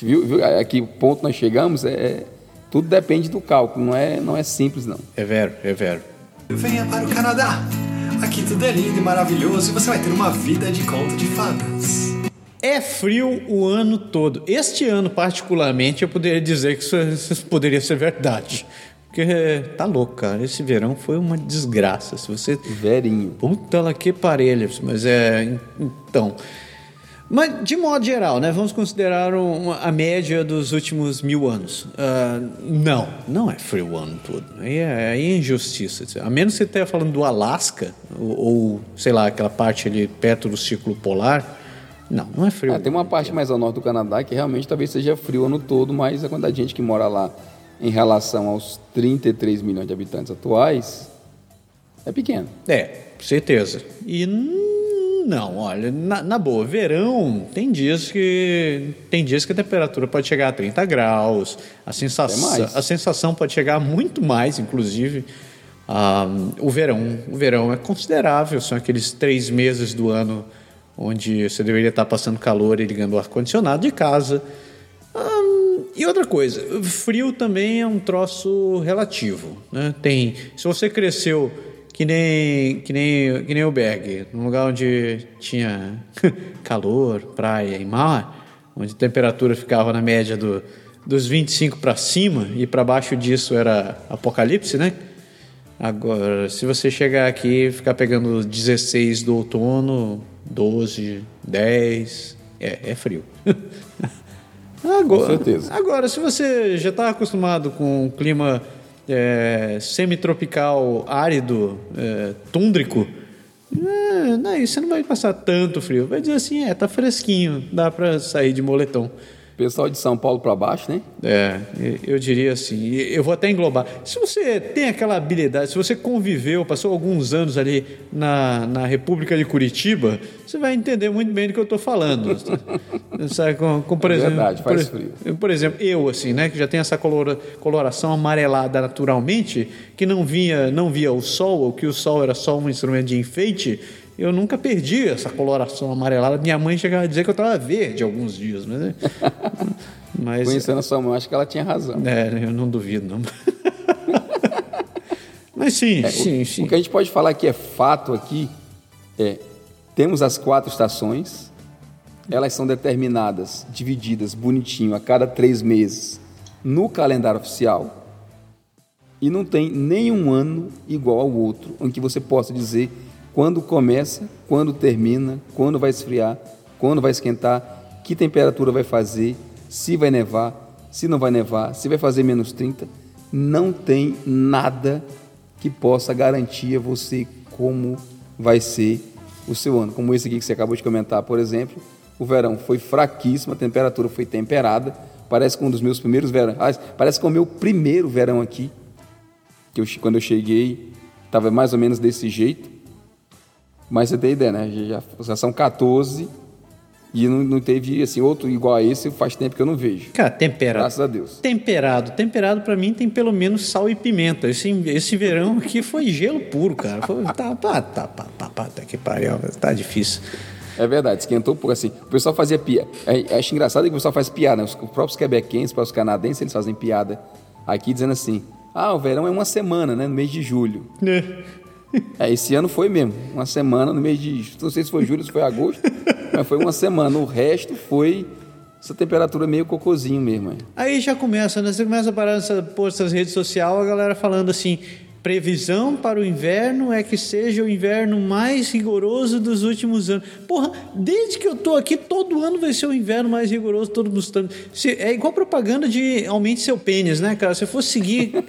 Viu, viu? Aqui o ponto nós chegamos é, é tudo depende do cálculo, não é, não é simples não. É vero, é vero. Venha para o Canadá. Aqui tudo é lindo e maravilhoso e você vai ter uma vida de conto de fadas. É frio o ano todo. Este ano, particularmente, eu poderia dizer que isso poderia ser verdade. Porque tá louco, cara. Esse verão foi uma desgraça. Se você. Verinho. Puta lá que parelhos. Mas é. Então. Mas, de modo geral, né, vamos considerar uma, a média dos últimos mil anos. Uh, não, não é frio o ano todo. Aí é, é injustiça. A menos que você esteja falando do Alasca, ou, ou, sei lá, aquela parte ali perto do círculo polar. Não, não é frio. Ah, tem uma parte mais ao norte do Canadá que realmente talvez seja frio o ano todo, mas a quantidade de gente que mora lá em relação aos 33 milhões de habitantes atuais é pequena. É, certeza. E não, olha, na, na, boa, verão tem dias que tem dias que a temperatura pode chegar a 30 graus, a sensação, a sensação pode chegar muito mais, inclusive. Ah, o verão, o verão é considerável, são aqueles três meses do ano onde você deveria estar passando calor e ligando o ar condicionado de casa. Ah, e outra coisa, frio também é um troço relativo, né? Tem, se você cresceu que nem, que nem, que nem o Berg, num lugar onde tinha calor, praia e mar, onde a temperatura ficava na média do, dos 25 para cima e para baixo disso era apocalipse, né? Agora, se você chegar aqui e ficar pegando 16 do outono, 12, 10, é, é frio. agora, Com certeza. Agora, se você já está acostumado com um clima é, semitropical, árido, é, túndrico, é, daí você não vai passar tanto frio. Vai dizer assim, é, tá fresquinho, dá para sair de moletom. Pessoal de São Paulo para baixo, né? É, eu diria assim, eu vou até englobar. Se você tem aquela habilidade, se você conviveu, passou alguns anos ali na, na República de Curitiba, você vai entender muito bem do que eu estou falando. Sabe, com, com, por É exemplo, verdade, faz por, frio. Por exemplo, eu, assim, né, que já tenho essa colora, coloração amarelada naturalmente, que não via, não via o sol, ou que o sol era só um instrumento de enfeite, eu nunca perdi essa coloração amarelada. Minha mãe chegava a dizer que eu estava verde alguns dias, mas, né? mas Conhecendo a sua mãe, acho que ela tinha razão. é, eu não duvido, não. Mas sim, sim, sim. O que a gente pode falar que é fato aqui é temos as quatro estações, elas são determinadas, divididas bonitinho a cada três meses no calendário oficial e não tem nenhum ano igual ao outro em que você possa dizer quando começa, quando termina, quando vai esfriar, quando vai esquentar, que temperatura vai fazer, se vai nevar, se não vai nevar, se vai fazer menos 30. Não tem nada que possa garantir a você como vai ser o seu ano. Como esse aqui que você acabou de comentar, por exemplo, o verão foi fraquíssimo, a temperatura foi temperada, parece que um dos meus primeiros verões, ah, parece que é o meu primeiro verão aqui, que eu, quando eu cheguei estava mais ou menos desse jeito, mas você tem ideia, né? Já, já são 14 e não, não teve assim outro igual a esse faz tempo que eu não vejo. Cara, temperado. Graças a Deus. Temperado. Temperado pra mim tem pelo menos sal e pimenta. Esse, esse verão aqui foi gelo puro, cara. Foi, tá, tá, tá, tá, tá, tá, tá que pariu. Tá difícil. É verdade, esquentou um pouco assim. O pessoal fazia piada. É, acho engraçado que o pessoal faz piada, né? Os próprios quebequenses, os próprios canadenses, eles fazem piada aqui dizendo assim: ah, o verão é uma semana, né? No mês de julho. É, esse ano foi mesmo, uma semana no mês de. Não sei se foi julho, se foi agosto, mas foi uma semana. O resto foi essa temperatura meio cocozinho mesmo. é. Aí já começa, né? Você começa a parar nessa, pôr essas redes sociais, a galera falando assim: previsão para o inverno é que seja o inverno mais rigoroso dos últimos anos. Porra, desde que eu tô aqui, todo ano vai ser o inverno mais rigoroso todo os anos. É igual propaganda de aumente seu pênis, né, cara? Se eu fosse seguir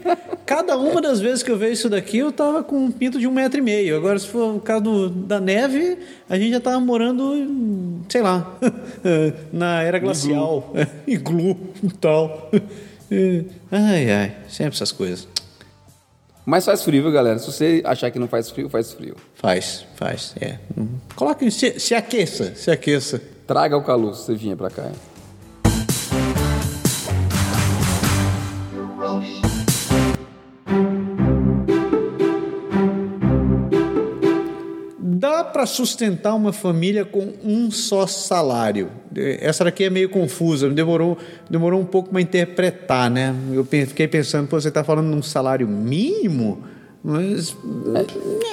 cada uma das vezes que eu vejo isso daqui, eu tava com um pinto de um metro e meio. Agora, se for o caso do- da neve, a gente já tava morando, em, sei lá, na era glacial, iglu e tal. Ai, ai, sempre essas coisas. Mas faz frio, viu, galera? Se você achar que não faz frio, faz frio. Faz, faz, é. Uhum. Coloque, se, se aqueça, se aqueça. Traga o calor se você vier pra cá. Dá para sustentar uma família com um só salário? Essa daqui é meio confusa, demorou, demorou um pouco para interpretar, né? Eu fiquei pensando, você está falando de um salário mínimo? Mas.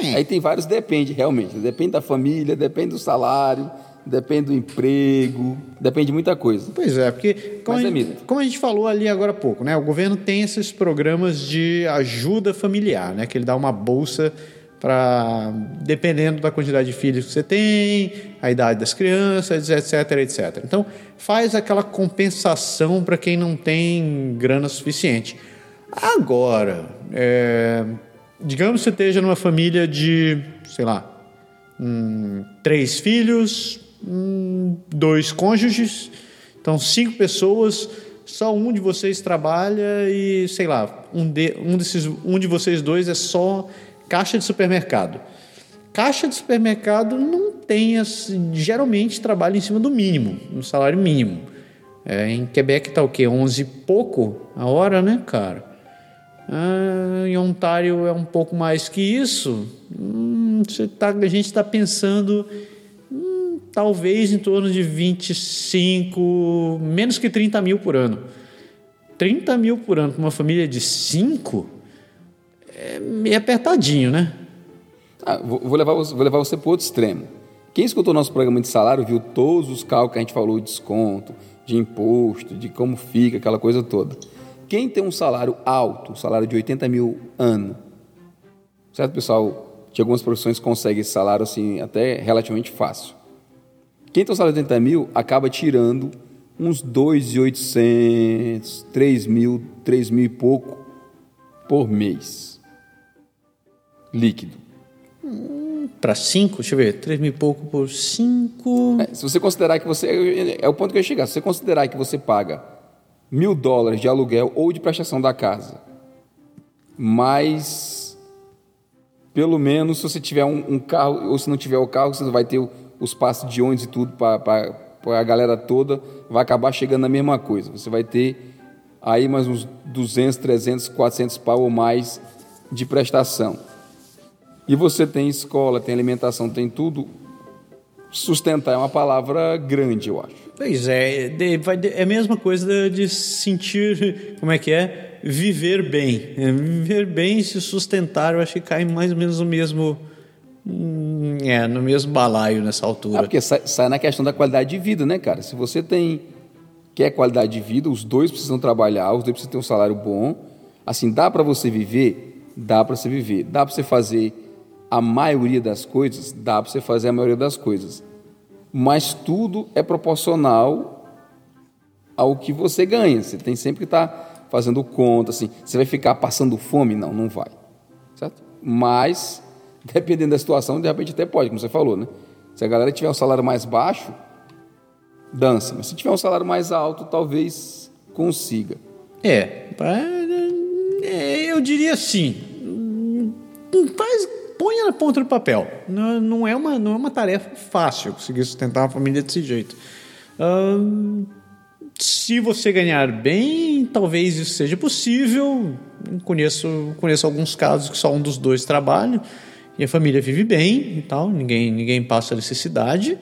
é. Aí tem vários depende, realmente. Depende da família, depende do salário, depende do emprego, depende de muita coisa. Pois é, porque como, Mas a é gente, mito. como a gente falou ali agora há pouco, né? O governo tem esses programas de ajuda familiar, né? Que ele dá uma bolsa para dependendo da quantidade de filhos que você tem, a idade das crianças, etc, etc. Então faz aquela compensação para quem não tem grana suficiente. Agora, é, digamos que você esteja numa família de, sei lá, hum, três filhos, hum, dois cônjuges, então cinco pessoas, só um de vocês trabalha e, sei lá, um de, um desses, um de vocês dois é só caixa de supermercado. Caixa de supermercado não tem, assim, geralmente trabalha em cima do mínimo, no salário mínimo. É, em Quebec tá o quê? 11 e pouco a hora, né, cara? Ah, em Ontário é um pouco mais que isso. Hum, tá, a gente está pensando hum, talvez em torno de 25, menos que 30 mil por ano. 30 mil por ano para uma família de 5 é meio apertadinho, né? Ah, vou, levar, vou levar você para outro extremo. Quem escutou nosso programa de salário viu todos os cálculos que a gente falou de desconto, de imposto, de como fica, aquela coisa toda. Quem tem um salário alto, um salário de 80 mil ano, certo, pessoal? De algumas profissões consegue esse salário assim até relativamente fácil. Quem tem um salário de 80 mil acaba tirando uns 2.800, 3 mil, 3 mil e pouco por mês. Líquido. Para cinco, deixa eu ver, três mil e pouco por cinco. É, se você considerar que você. É o ponto que eu ia chegar. Se você considerar que você paga mil dólares de aluguel ou de prestação da casa, mais. Pelo menos se você tiver um, um carro, ou se não tiver o carro, você vai ter os passos de ônibus e tudo para a galera toda, vai acabar chegando na mesma coisa. Você vai ter aí mais uns 200, 300, 400 pau ou mais de prestação. E você tem escola, tem alimentação, tem tudo. Sustentar é uma palavra grande, eu acho. Pois é, é a mesma coisa de sentir, como é que é? Viver bem. É, Viver bem e se sustentar, eu acho que cai mais ou menos no mesmo. hum, É, no mesmo balaio nessa Ah, altura. porque sai, sai na questão da qualidade de vida, né, cara? Se você tem quer qualidade de vida, os dois precisam trabalhar, os dois precisam ter um salário bom. Assim, dá para você viver? Dá para você viver. Dá para você fazer a maioria das coisas? Dá para você fazer a maioria das coisas. Mas tudo é proporcional ao que você ganha. Você tem sempre que estar fazendo conta, assim. Você vai ficar passando fome? Não, não vai. Certo? Mas, dependendo da situação, de repente até pode, como você falou, né? Se a galera tiver um salário mais baixo, dança. Mas se tiver um salário mais alto, talvez consiga. É, é, eu diria assim, hum, faz, ponha na ponta do papel. Não, não é uma, não é uma tarefa fácil conseguir sustentar uma família desse jeito. Se você ganhar bem, talvez isso seja possível. Conheço, conheço alguns casos que só um dos dois trabalha e a família vive bem e tal, ninguém, ninguém passa necessidade.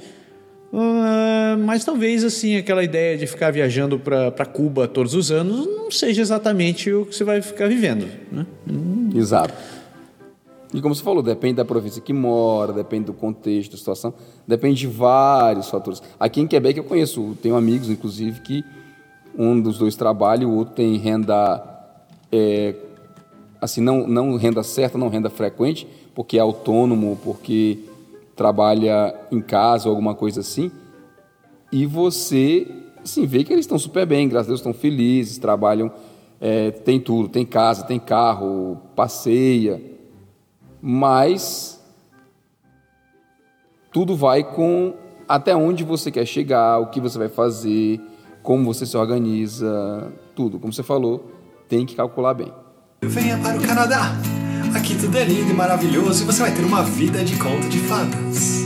Ah, mas talvez assim aquela ideia de ficar viajando para Cuba todos os anos não seja exatamente o que você vai ficar vivendo. Né? Exato. E como você falou, depende da província que mora, depende do contexto, da situação, depende de vários fatores. Aqui em Quebec eu conheço, tenho amigos, inclusive, que um dos dois trabalha o outro tem renda, é, assim, não, não renda certa, não renda frequente, porque é autônomo, porque trabalha em casa ou alguma coisa assim. E você, assim, vê que eles estão super bem, graças a Deus, estão felizes, trabalham, é, tem tudo, tem casa, tem carro, passeia, mas tudo vai com até onde você quer chegar, o que você vai fazer, como você se organiza, tudo. Como você falou, tem que calcular bem. Venha para o Canadá. Aqui tudo é lindo e maravilhoso e você vai ter uma vida de conto de fadas.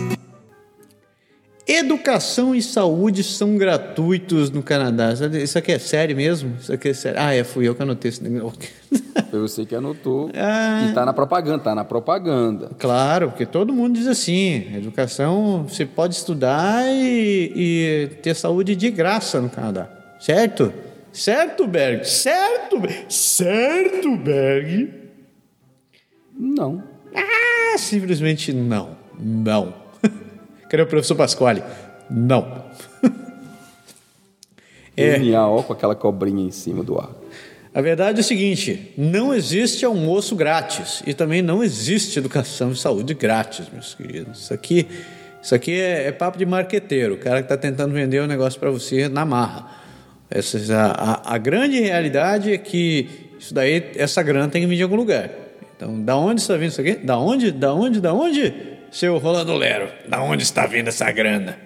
Educação e saúde são gratuitos no Canadá. Isso aqui é sério mesmo? Isso aqui é sério. Ah, é, fui eu que anotei esse negócio. Foi você que anotou. Ah. E tá na propaganda, tá na propaganda. Claro, porque todo mundo diz assim: educação você pode estudar e, e ter saúde de graça no Canadá. Certo? Certo, Berg? Certo, Berg? Certo, Berg? Não. Ah, simplesmente não. Não. Cadê o professor Pasquale? Não. É. com aquela cobrinha em cima do ar. A verdade é o seguinte: não existe almoço grátis e também não existe educação e saúde grátis, meus queridos. Isso aqui, isso aqui é, é papo de marqueteiro, o cara que está tentando vender o um negócio para você na marra. Essa, a, a, a, grande realidade é que isso daí, essa grana tem que vir de algum lugar. Então, da onde está vindo isso aqui? Da onde? Da onde? Da onde? Seu Rolando Lero, da onde está vindo essa grana?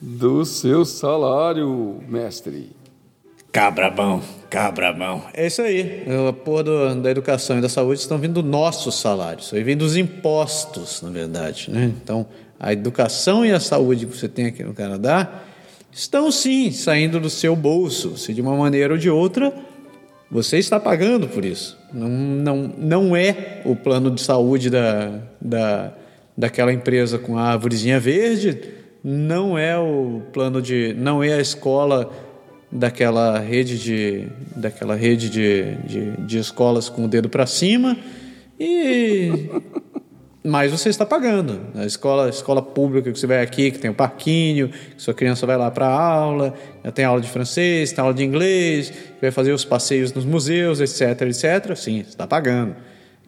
Do seu salário, mestre. Cabrabão, cabrabão. É isso aí. A porra do, da educação e da saúde estão vindo do nosso salário. Isso aí vem dos impostos, na verdade. Né? Então, a educação e a saúde que você tem aqui no Canadá estão sim saindo do seu bolso. Se de uma maneira ou de outra, você está pagando por isso. Não, não, não é o plano de saúde da, da, daquela empresa com a árvorezinha verde, não é o plano de. não é a escola daquela rede de, daquela rede de, de, de escolas com o dedo para cima e mas você está pagando. A escola, escola pública que você vai aqui, que tem o parquinho, que sua criança vai lá para aula, tem aula de francês, tem aula de inglês, vai fazer os passeios nos museus, etc, etc. Sim, está pagando.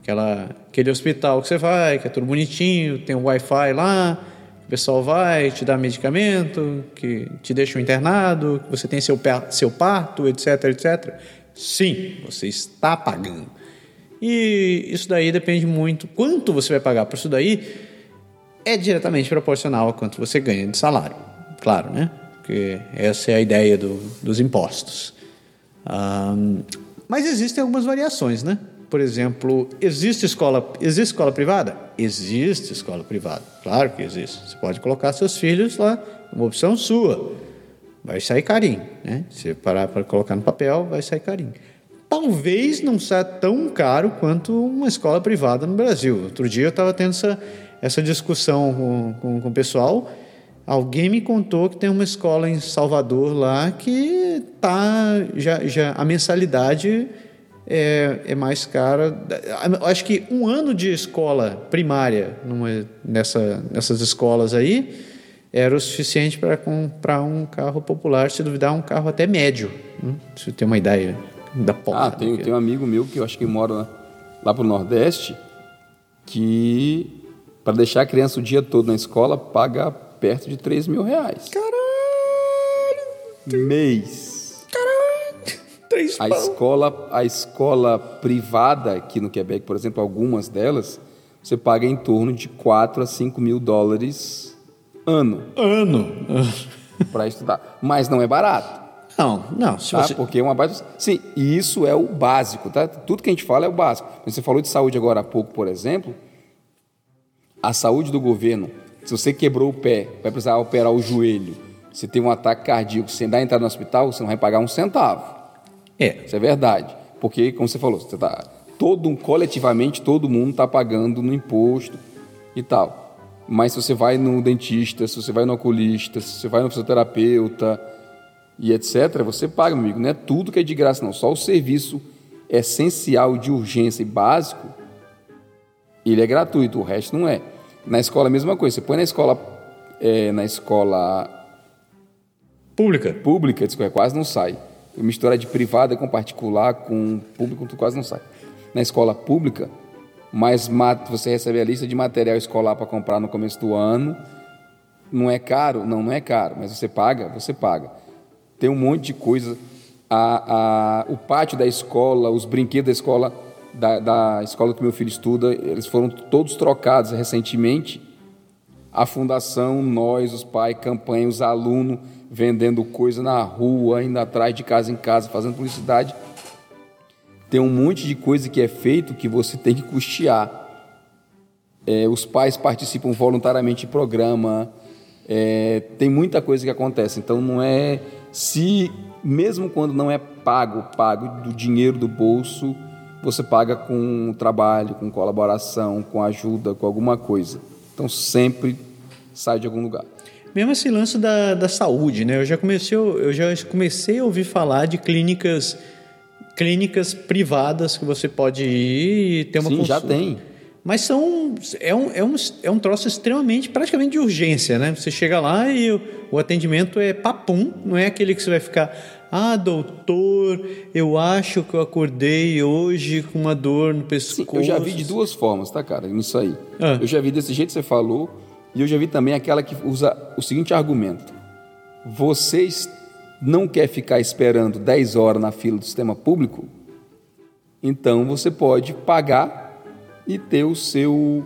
Aquela, aquele hospital que você vai, que é tudo bonitinho, tem um Wi-Fi lá, o pessoal vai, te dá medicamento, que te deixa um internado, que você tem seu, seu parto, etc, etc. Sim, você está pagando. E isso daí depende muito. Quanto você vai pagar por isso daí é diretamente proporcional a quanto você ganha de salário. Claro, né? Porque essa é a ideia do, dos impostos. Um, mas existem algumas variações, né? Por exemplo, existe escola, existe escola privada? Existe escola privada. Claro que existe. Você pode colocar seus filhos lá, uma opção sua. Vai sair carinho, né? Se parar para colocar no papel, vai sair carinho talvez não seja tão caro quanto uma escola privada no Brasil. Outro dia eu estava tendo essa, essa discussão com, com, com, o pessoal. Alguém me contou que tem uma escola em Salvador lá que tá já, já a mensalidade é, é mais cara. Acho que um ano de escola primária numa, nessa, nessas escolas aí era o suficiente para comprar um carro popular, se duvidar, um carro até médio. Né? Se você ter uma ideia da porra. Ah, tem, tem um amigo meu que eu acho que mora lá pro Nordeste que para deixar a criança o dia todo na escola paga perto de 3 mil reais. Caralho! Mês. Três a escola, a escola privada aqui no Quebec, por exemplo, algumas delas, você paga em torno de 4 a 5 mil dólares ano. Ano! para estudar. Mas não é barato. Não, não. Se tá? você... Porque é uma baita... Sim, e isso é o básico, tá? Tudo que a gente fala é o básico. Você falou de saúde agora há pouco, por exemplo. A saúde do governo, se você quebrou o pé, vai precisar operar o joelho, você tem um ataque cardíaco, você dá entrar no hospital, você não vai pagar um centavo. É. Isso é verdade. Porque, como você falou, você tá, todo, coletivamente todo mundo está pagando no imposto e tal. Mas se você vai no dentista, se você vai no oculista, se você vai no fisioterapeuta, e etc., você paga, meu amigo. Não é tudo que é de graça, não. Só o serviço essencial de urgência e básico, ele é gratuito, o resto não é. Na escola, a mesma coisa. Você põe na escola, é, na escola pública, pública, isso quase não sai. Misturar de privada com particular, com público, tu quase não sai. Na escola pública, mas você recebe a lista de material escolar para comprar no começo do ano. Não é caro? Não, não é caro, mas você paga? Você paga tem um monte de coisa. A, a, o pátio da escola, os brinquedos da escola, da, da escola que meu filho estuda, eles foram todos trocados recentemente. A fundação, nós, os pais, campanha, os alunos vendendo coisa na rua, indo atrás de casa em casa, fazendo publicidade. Tem um monte de coisa que é feito que você tem que custear. É, os pais participam voluntariamente de programa. É, tem muita coisa que acontece. Então não é se mesmo quando não é pago, pago do dinheiro do bolso, você paga com trabalho, com colaboração, com ajuda, com alguma coisa. Então sempre sai de algum lugar. Mesmo esse lance da, da saúde, né? Eu já comecei, eu já comecei a ouvir falar de clínicas clínicas privadas que você pode ir e ter uma Sim, consulta. já tem. Mas são, é, um, é, um, é um troço extremamente, praticamente de urgência, né? Você chega lá e o, o atendimento é papum, não é aquele que você vai ficar, ah, doutor, eu acho que eu acordei hoje com uma dor no pescoço. Sim, eu já vi de duas formas, tá, cara, nisso aí. Ah. Eu já vi desse jeito que você falou, e eu já vi também aquela que usa o seguinte argumento: vocês não quer ficar esperando 10 horas na fila do sistema público? Então você pode pagar e ter o seu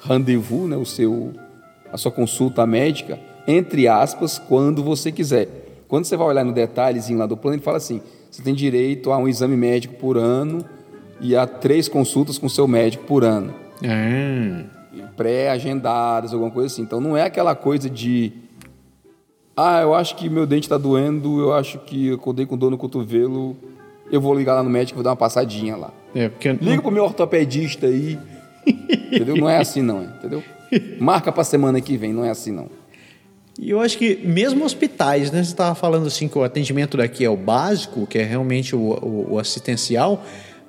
rendezvous, né, o seu, a sua consulta médica, entre aspas, quando você quiser. Quando você vai olhar no detalhezinho lá do plano, ele fala assim: você tem direito a um exame médico por ano e a três consultas com seu médico por ano. Hum. Pré-agendadas, alguma coisa assim. Então não é aquela coisa de. Ah, eu acho que meu dente está doendo, eu acho que eu acordei com dor no cotovelo, eu vou ligar lá no médico e vou dar uma passadinha lá. É, porque... Liga pro meu ortopedista aí. entendeu? Não é assim não, entendeu? Marca para semana que vem, não é assim não. E eu acho que mesmo hospitais, né? Você estava falando assim que o atendimento daqui é o básico, que é realmente o, o, o assistencial,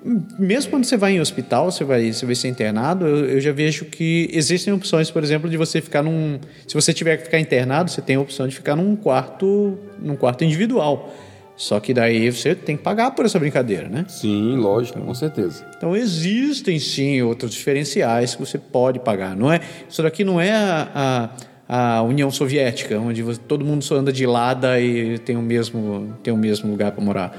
mesmo quando você vai em hospital, você vai, você vai ser internado, eu, eu, já vejo que existem opções, por exemplo, de você ficar num. Se você tiver que ficar internado, você tem a opção de ficar num quarto, num quarto individual. Só que daí você tem que pagar por essa brincadeira, né? Sim, lógico, com certeza. Então existem sim outros diferenciais que você pode pagar. Não é, isso daqui não é a, a, a União Soviética, onde você, todo mundo só anda de lada e tem o mesmo, tem o mesmo lugar para morar.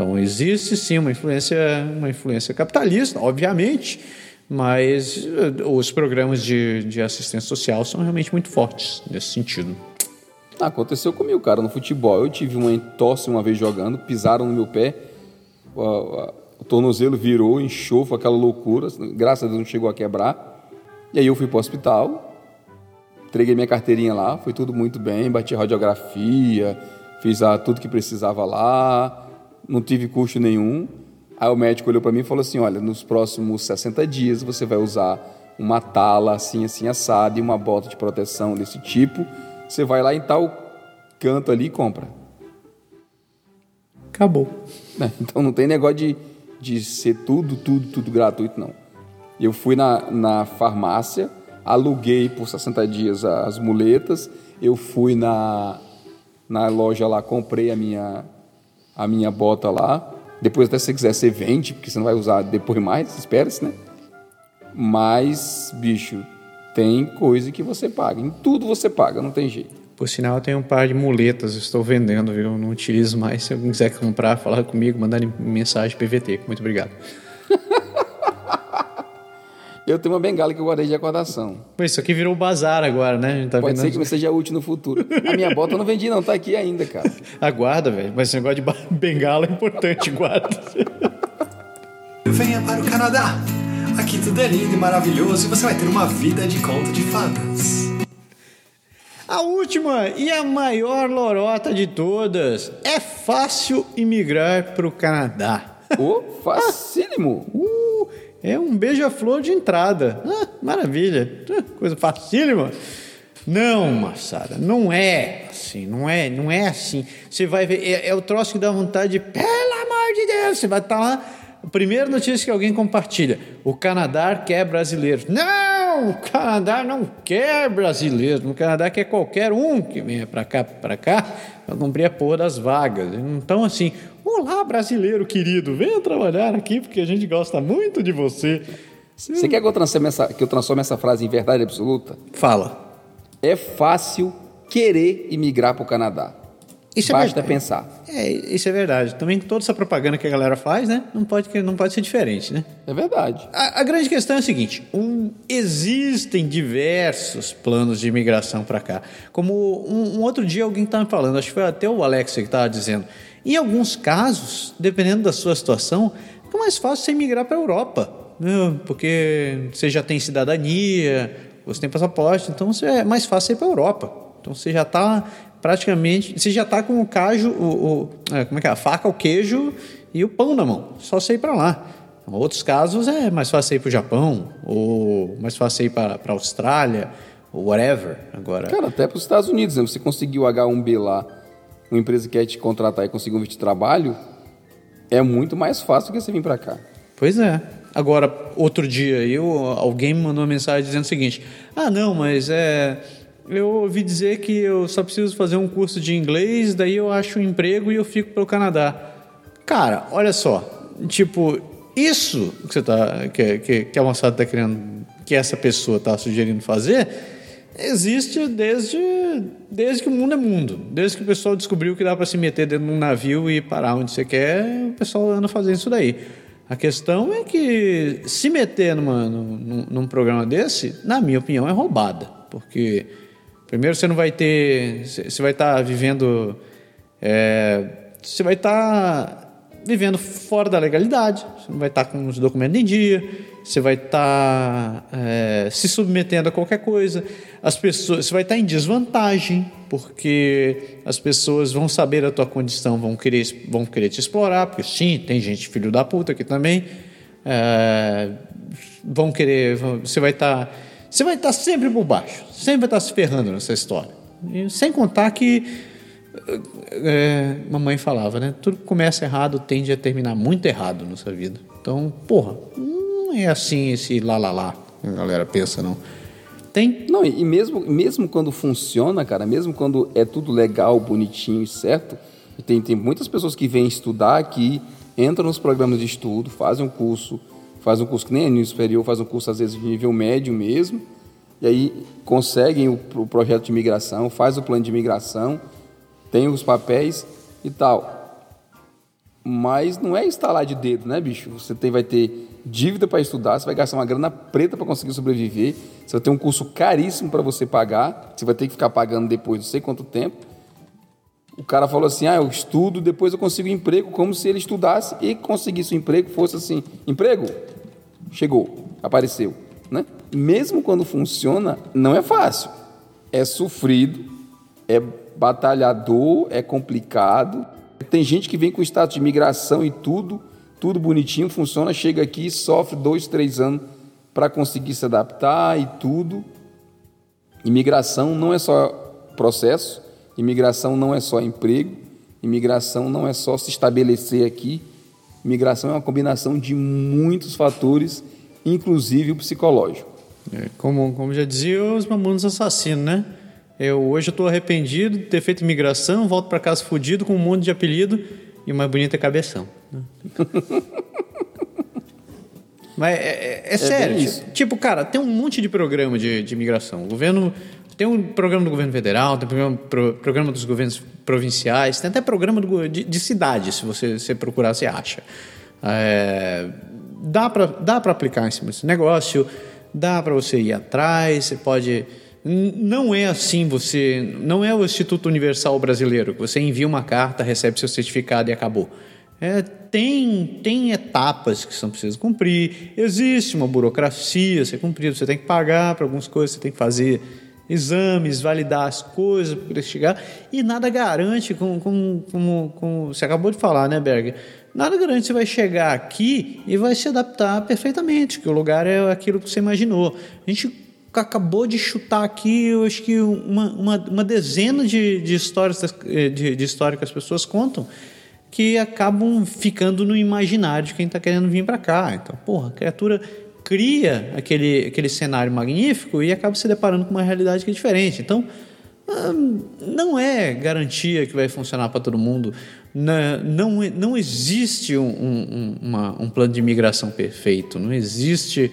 Então existe sim uma influência, uma influência capitalista, obviamente, mas eh, os programas de, de assistência social são realmente muito fortes nesse sentido. Aconteceu comigo, cara, no futebol. Eu tive uma entorse uma vez jogando, pisaram no meu pé, o, o tornozelo virou, enxofo, aquela loucura. Graças a Deus não chegou a quebrar. E aí eu fui para o hospital, entreguei minha carteirinha lá, foi tudo muito bem, bati radiografia, fiz a, tudo que precisava lá, não tive custo nenhum. Aí o médico olhou para mim e falou assim: Olha, nos próximos 60 dias você vai usar uma tala assim, assim, assada e uma bota de proteção desse tipo você vai lá em tal canto ali e compra. Acabou. É, então não tem negócio de, de ser tudo, tudo, tudo gratuito, não. Eu fui na, na farmácia, aluguei por 60 dias as muletas, eu fui na, na loja lá, comprei a minha, a minha bota lá. Depois, até se você quiser, você vende, porque você não vai usar depois mais, espera-se, né? Mas, bicho, tem coisa que você paga. Em tudo você paga, não tem jeito. Por sinal, eu tenho um par de muletas, estou vendendo, viu? Não utilizo mais. Se alguém quiser comprar, falar comigo, mandar mensagem PVT. Muito obrigado. Eu tenho uma bengala que eu guardei de recordação. Isso aqui virou bazar agora, né? Tá Pode ser que seja útil no futuro. A minha bota eu não vendi, não, tá aqui ainda, cara. Aguarda, velho. Mas esse negócio de bengala é importante, guarda. Venha para o Canadá. Aqui tudo é lindo e maravilhoso e você vai ter uma vida de conto de fadas. A última e a maior lorota de todas. É fácil imigrar para o Canadá. Oh, facílimo! uh, é um beija-flor de entrada. Ah, maravilha. Ah, coisa facílima. Não, Massara, não é assim, não é, não é assim. Você vai ver, é, é o troço que dá vontade de, pelo amor de Deus, você vai estar tá lá a primeira notícia que alguém compartilha: o Canadá quer brasileiros. Não, o Canadá não quer brasileiros. O Canadá quer qualquer um que venha para cá, para cá, para cumprir a porra das vagas. Então, assim, olá, brasileiro querido, venha trabalhar aqui porque a gente gosta muito de você. Você quer que eu transforme essa, que eu transforme essa frase em verdade absoluta? Fala. É fácil querer imigrar para o Canadá. Isso é Basta é pensar. É, isso é verdade. Também toda essa propaganda que a galera faz, né? Não pode, não pode ser diferente, né? É verdade. A, a grande questão é a seguinte: um, existem diversos planos de imigração para cá. Como um, um, outro dia alguém estava me falando, acho que foi até o Alex que estava dizendo. Em alguns casos, dependendo da sua situação, é mais fácil você migrar para a Europa. Né? Porque você já tem cidadania, você tem passaporte, então é mais fácil ir para a Europa. Então você já está praticamente. Você já está com o cajo, o, o é, como é que é? A faca, o queijo e o pão na mão. Só ir para lá. Em outros casos é mais fácil ir para o Japão, ou mais fácil ir para a Austrália, ou whatever. Agora. Cara, até para os Estados Unidos, né? você conseguiu o H1B lá, uma empresa que quer te contratar e conseguir um visto de trabalho, é muito mais fácil do que você vir para cá. Pois é. Agora, outro dia, eu, alguém me mandou uma mensagem dizendo o seguinte: ah, não, mas é eu ouvi dizer que eu só preciso fazer um curso de inglês, daí eu acho um emprego e eu fico pelo Canadá. Cara, olha só, tipo, isso que você tá, que, que, que a moçada está querendo, que essa pessoa está sugerindo fazer, existe desde, desde que o mundo é mundo. Desde que o pessoal descobriu que dá para se meter dentro de um navio e parar onde você quer, o pessoal anda fazendo isso daí. A questão é que se meter numa, num, num programa desse, na minha opinião, é roubada. Porque Primeiro, você não vai ter. Você vai estar tá vivendo. É, você vai estar tá vivendo fora da legalidade, você não vai estar tá com os documentos em dia, você vai estar tá, é, se submetendo a qualquer coisa, as pessoas, você vai estar tá em desvantagem, porque as pessoas vão saber a tua condição, vão querer, vão querer te explorar, porque sim, tem gente filho da puta aqui também, é, vão querer, você vai estar tá, você vai estar sempre por baixo, sempre vai estar se ferrando nessa história. E sem contar que é, mamãe falava, né? Tudo que começa errado tende a terminar muito errado na sua vida. Então, porra, não é assim esse lá lá lá, a galera pensa, não. Tem. Não, e mesmo, mesmo quando funciona, cara, mesmo quando é tudo legal, bonitinho e certo, tem, tem muitas pessoas que vêm estudar aqui, entram nos programas de estudo, fazem um curso, fazem um curso que nem é nível superior, fazem um curso às vezes de nível médio mesmo, e aí conseguem o, o projeto de migração, faz o plano de migração, tem os papéis e tal. Mas não é instalar de dedo, né, bicho? Você tem, vai ter dívida para estudar, você vai gastar uma grana preta para conseguir sobreviver, você vai ter um curso caríssimo para você pagar, você vai ter que ficar pagando depois não sei quanto tempo. O cara falou assim: ah, eu estudo, depois eu consigo emprego, como se ele estudasse e conseguisse o um emprego, fosse assim: emprego? Chegou, apareceu. Né? Mesmo quando funciona, não é fácil. É sofrido, é batalhador, é complicado. Tem gente que vem com status de imigração e tudo, tudo bonitinho, funciona, chega aqui, sofre dois, três anos para conseguir se adaptar e tudo. Imigração não é só processo, imigração não é só emprego, imigração não é só se estabelecer aqui. Imigração é uma combinação de muitos fatores, inclusive o psicológico. É, como, como já dizia os mamonos assassinos, né? Eu hoje estou arrependido de ter feito imigração, volto para casa fudido com um monte de apelido e uma bonita cabeção. Né? Mas é, é, é, é sério. Tipo, cara, tem um monte de programa de, de imigração. O governo. Tem um programa do governo federal, tem programa, pro, programa dos governos provinciais, tem até programa do, de, de cidade, se você, você procurar, você acha. É, dá para dá aplicar em cima desse negócio, dá para você ir atrás, você pode. Não é assim você. Não é o Instituto Universal Brasileiro, que você envia uma carta, recebe seu certificado e acabou. É, tem, tem etapas que são precisas cumprir, existe uma burocracia a ser cumprida, você tem que pagar para algumas coisas, você tem que fazer exames, validar as coisas para poder chegar, e nada garante, como, como, como, como você acabou de falar, né, Berger? Nada garante que você vai chegar aqui e vai se adaptar perfeitamente, que o lugar é aquilo que você imaginou. A gente acabou de chutar aqui, eu acho que uma, uma, uma dezena de, de histórias de, de história que as pessoas contam que acabam ficando no imaginário de quem está querendo vir para cá. Então, porra, a criatura cria aquele, aquele cenário magnífico e acaba se deparando com uma realidade que é diferente. Então, não é garantia que vai funcionar para todo mundo. Não, não existe um, um, uma, um plano de imigração perfeito. Não existe,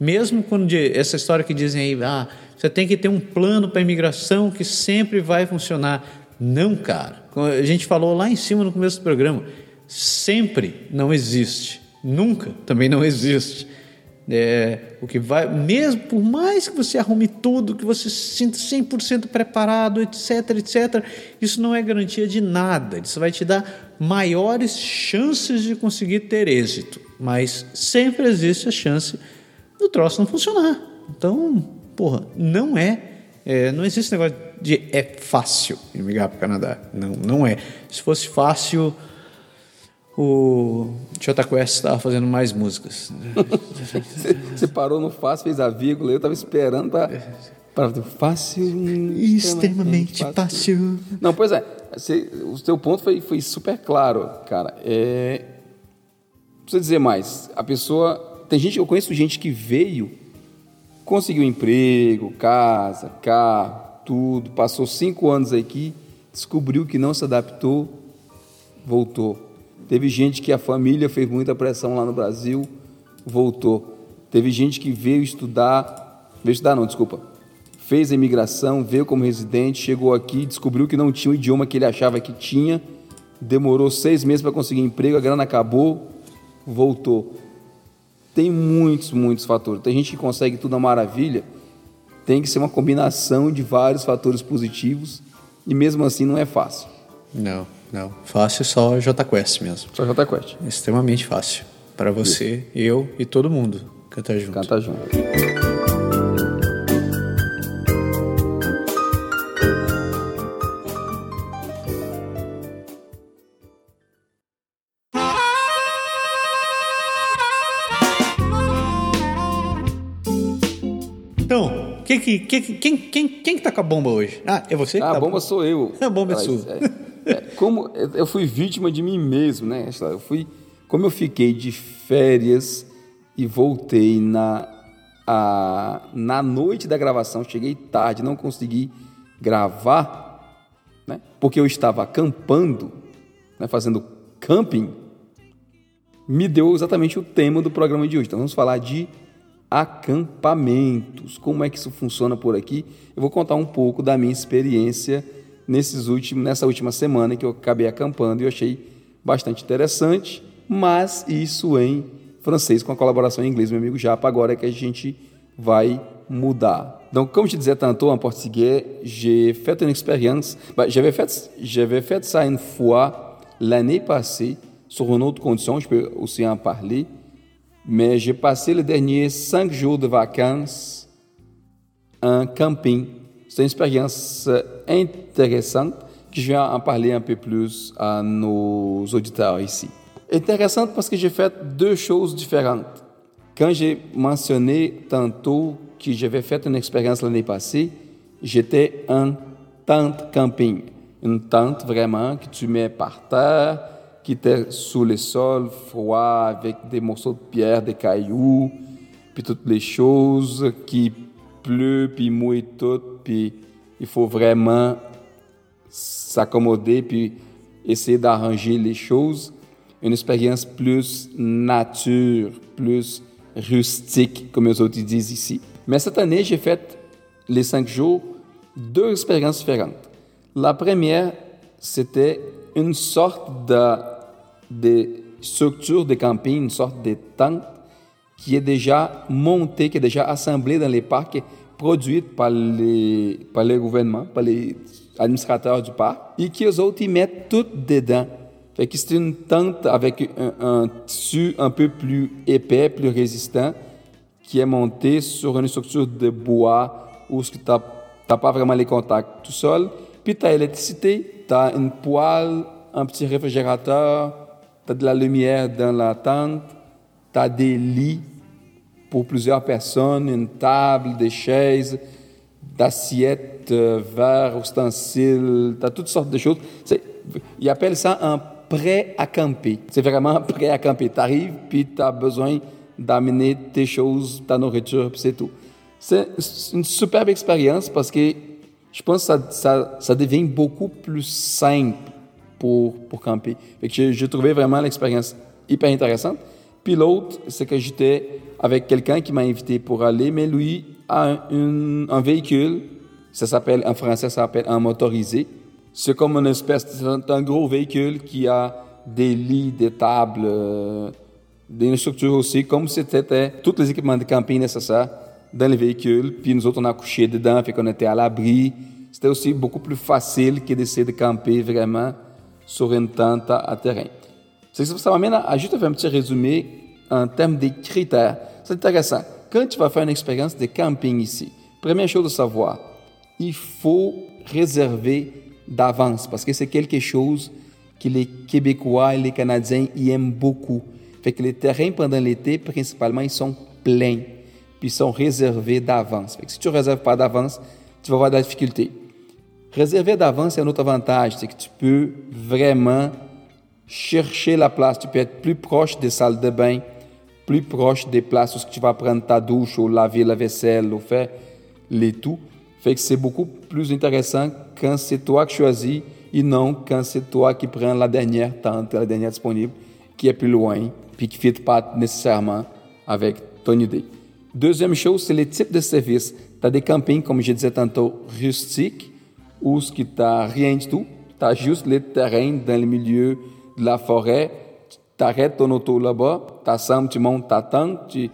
mesmo quando essa história que dizem aí, ah, você tem que ter um plano para imigração que sempre vai funcionar. Não, cara. A gente falou lá em cima no começo do programa. Sempre não existe. Nunca também não existe. É, o que vai, mesmo por mais que você arrume tudo, que você se sinta 100% preparado, etc, etc, isso não é garantia de nada. Isso vai te dar maiores chances de conseguir ter êxito, mas sempre existe a chance do troço não funcionar. Então, porra, não é, é não existe negócio de é fácil emigrar para o Canadá. Não, não é. Se fosse fácil, o Jota Quest estava fazendo mais músicas. Você parou no fácil, fez a vírgula, eu estava esperando para. Para fácil. Extremamente fácil. fácil. Não, pois é. Você, o seu ponto foi, foi super claro, cara. É, precisa dizer mais. A pessoa. Tem gente, eu conheço gente que veio, conseguiu emprego, casa, carro, tudo, passou cinco anos aqui, descobriu que não se adaptou, voltou. Teve gente que a família fez muita pressão lá no Brasil, voltou. Teve gente que veio estudar, veio estudar não, desculpa, fez a imigração, veio como residente, chegou aqui, descobriu que não tinha o idioma que ele achava que tinha, demorou seis meses para conseguir emprego, a grana acabou, voltou. Tem muitos, muitos fatores. Tem gente que consegue tudo a maravilha, tem que ser uma combinação de vários fatores positivos e mesmo assim não é fácil. Não, não. Fácil só JQuest mesmo. Só JQuest. Extremamente fácil. Para você, Isso. eu e todo mundo cantar junto. Cantar junto. Então, que, que, que, quem, quem, quem que tá com a bomba hoje? Ah, é você? Ah, tá a bomba sou eu. A bomba é sua. é, como eu fui vítima de mim mesmo, né? Eu fui, como eu fiquei de férias e voltei na, a, na noite da gravação, cheguei tarde, não consegui gravar, né? Porque eu estava acampando, né? fazendo camping, me deu exatamente o tema do programa de hoje. Então vamos falar de acampamentos. Como é que isso funciona por aqui? Eu vou contar um pouco da minha experiência nesses últimos, nessa última semana que eu acabei acampando e eu achei bastante interessante, mas isso em francês com a colaboração em inglês, meu amigo Japa, agora é que a gente vai mudar. Donc, comme je disais tantôt en portugais, j'ai fait une expérience. J'avais fait, j'avais fait ça une fois l'année passée sur une autre condition. Je peux aussi en parler. Mais j'ai passé les derniers cinq jours de vacances en camping. C'est une expérience intéressante que je vais en parler un peu plus à nos auditeurs ici. Intéressante parce que j'ai fait deux choses différentes. Quand j'ai mentionné tantôt que j'avais fait une expérience l'année passée, j'étais en tente camping. Une tente vraiment que tu mets par terre, qui était sous le sol, froid, avec des morceaux de pierre, des cailloux, puis toutes les choses qui pleut, puis mouille tout, puis il faut vraiment s'accommoder, puis essayer d'arranger les choses. Une expérience plus nature, plus rustique, comme les autres disent ici. Mais cette année, j'ai fait les cinq jours deux expériences différentes. La première, c'était une sorte de, de structure de camping, une sorte de tente qui est déjà montée, qui est déjà assemblée dans les parcs, produite par les, par les gouvernements, par les administrateurs du parc, et qui eux autres y mettent tout dedans. Fait que c'est une tente avec un, un, tissu un peu plus épais, plus résistant, qui est monté sur une structure de bois où tu n'as pas vraiment les contacts tout seul. Puis tu as l'électricité, tu as une poêle, un petit réfrigérateur, tu as de la lumière dans la tente, tu as des lits pour plusieurs personnes, une table, des chaises, d'assiettes, verres, ustensiles, tu as toutes sortes de choses. Ils appellent ça un prêt à camper. C'est vraiment prêt à camper. Tu arrives, puis tu as besoin d'amener tes choses, ta nourriture, puis c'est tout. C'est une superbe expérience parce que je pense que ça, ça, devient beaucoup plus simple pour, pour camper. J'ai je, trouvé vraiment l'expérience hyper intéressante. Puis l'autre, c'est que j'étais avec quelqu'un qui m'a invité pour aller, mais lui a un, véhicule, ça s'appelle, en français, ça s'appelle un motorisé. C'est comme une espèce, c'est un gros véhicule qui a des lits, des tables, euh, des structures aussi, comme si c'était tous les équipements de camping nécessaires dans le véhicule. Puis nous autres, on a couché dedans, fait qu'on était à l'abri. C'était aussi beaucoup plus facile que d'essayer de camper vraiment sur une tente à terrain. Ça m'amène à juste faire un petit résumé en termes des critères. C'est intéressant. Quand tu vas faire une expérience de camping ici, première chose à savoir, il faut réserver d'avance parce que c'est quelque chose que les Québécois et les Canadiens y aiment beaucoup. Fait que les terrains pendant l'été, principalement, ils sont pleins, puis ils sont réservés d'avance. Fait que si tu ne réserves pas d'avance, tu vas avoir de la difficulté. Réserver d'avance, c'est un autre avantage, c'est que tu peux vraiment chercher la place. Tu peux être plus proche des salles de bain, plus proche des places où tu vas prendre ta douche, ou laver la vaisselle, ou faire les tout. Fait que c'est beaucoup plus intéressant quand c'est toi qui choisis et non quand c'est toi qui prends la dernière tente, la dernière disponible, qui est plus loin, puis qui ne fit pas nécessairement avec ton idée. Deuxième chose, c'est les types de services. Tu as des campings, comme je disais tantôt, rustiques, où qui t'as rien du tout. Tu as juste les terrains dans le milieu de la forêt. Tu arrêtes ton auto là-bas, tu assembles, tu montes ta tente, tu,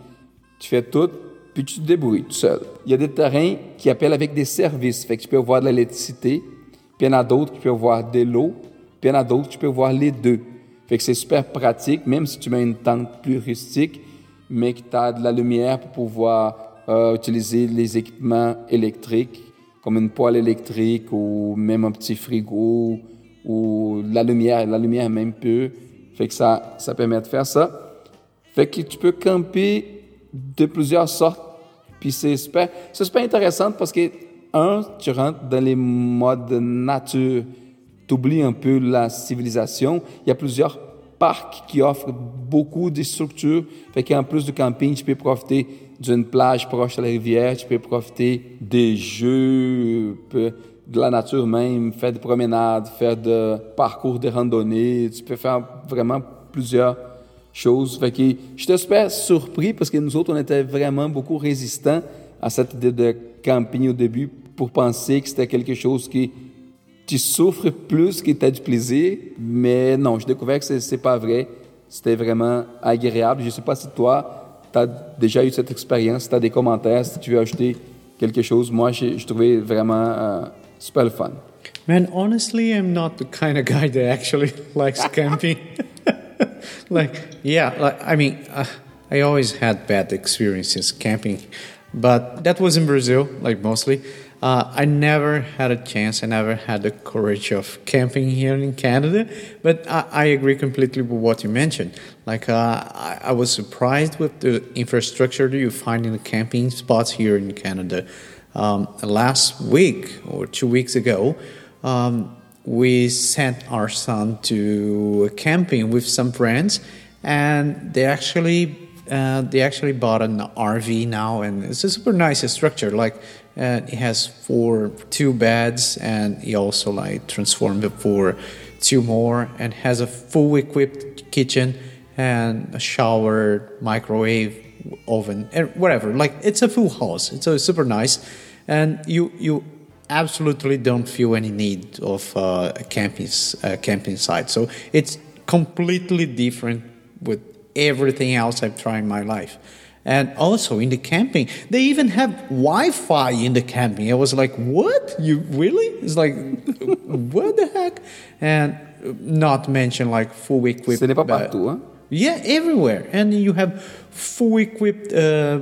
tu fais tout, puis tu te débrouilles tout seul. Il y a des terrains qui appellent avec des services. Fait que tu peux avoir de l'électricité, puis il y en a d'autres qui peuvent avoir de l'eau, puis il y en a d'autres qui peuvent avoir les deux. Fait que c'est super pratique, même si tu mets une tente plus rustique, mais que tu as de la lumière pour pouvoir euh, utiliser les équipements électriques, comme une poêle électrique ou même un petit frigo ou la lumière, la lumière même peu. Fait que ça, ça permet de faire ça. Fait que tu peux camper de plusieurs sortes Puis c'est super, c'est super intéressant parce que, un, tu rentres dans les modes nature, tu oublies un peu la civilisation. Il y a plusieurs parcs qui offrent beaucoup de structures. Fait qu'en plus du camping, tu peux profiter d'une plage proche de la rivière, tu peux profiter des jeux, de la nature même, faire des promenades, faire des parcours de randonnée. Tu peux faire vraiment plusieurs choses. Fait que j'étais super surpris parce que nous autres, on était vraiment beaucoup résistants à cette idée de camping au début pour penser que c'était quelque chose qui tu souffres plus que tu as du plaisir. Mais non, j'ai découvert que c'est pas vrai. C'était vraiment agréable. Je sais pas si toi, tu as déjà eu cette expérience, si tu as des commentaires, si tu veux ajouter quelque chose. Moi, j'ai trouvé vraiment euh, super le fun. Man, honestly, I'm not the kind of guy that actually likes camping. like, yeah, like, I mean, uh, I always had bad experiences camping, but that was in Brazil, like mostly. Uh, I never had a chance, I never had the courage of camping here in Canada, but I, I agree completely with what you mentioned. Like, uh, I, I, was surprised with the infrastructure that you find in the camping spots here in Canada. Um, last week or two weeks ago, um, we sent our son to camping with some friends, and they actually uh, they actually bought an RV now, and it's a super nice structure. Like uh, it has four two beds, and he also like transformed it for two more, and has a full equipped kitchen and a shower, microwave, oven, and whatever. Like it's a full house. It's a super nice, and you you absolutely don't feel any need of uh, a camping uh, camping site. So it's completely different with everything else I've tried in my life. And also in the camping, they even have Wi-Fi in the camping. I was like, "What? You really?" It's like, "What the heck?" And not mention like full equipped. Ce n'est pas partout, hein? Yeah, everywhere, and you have full equipped uh,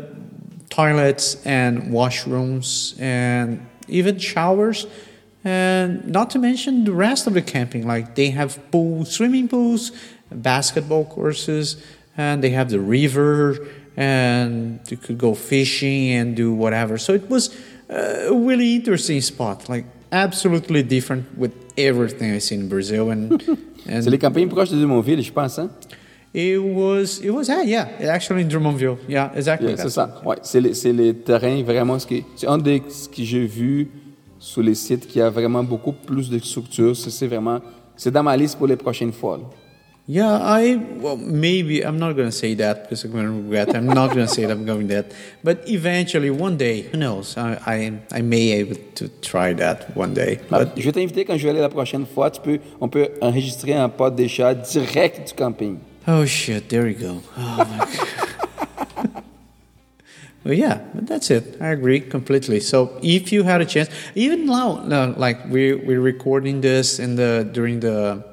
toilets and washrooms and even showers, and not to mention the rest of the camping. Like they have pools, swimming pools, basketball courses, and they have the river, and you could go fishing and do whatever. So it was a really interesting spot, like absolutely different with everything I see in Brazil. And, and c'est les campings proches de Drummondville, je pense, hein? It was, it was, yeah, yeah, actually in Drummondville. Yeah, exactly. Yeah, c'est ça. Ouais, c'est les, les, terrains vraiment, ce qui, c'est un des ce que j'ai vu sur les sites qui a vraiment beaucoup plus de structure. C'est vraiment, c'est dans ma liste pour les prochaines fois. Là. Yeah, I well maybe I'm not gonna say that because I'm gonna regret. I'm not gonna say that I'm going that, but eventually one day, who knows? I I, I may able to try that one day. But je vais t'inviter quand je vais aller la prochaine fois. Tu peux, on peut enregistrer un pod déjà direct du camping. Oh shit! There we go. Oh, well, yeah, but that's it. I agree completely. So if you had a chance, even now, no, like we we're recording this in the during the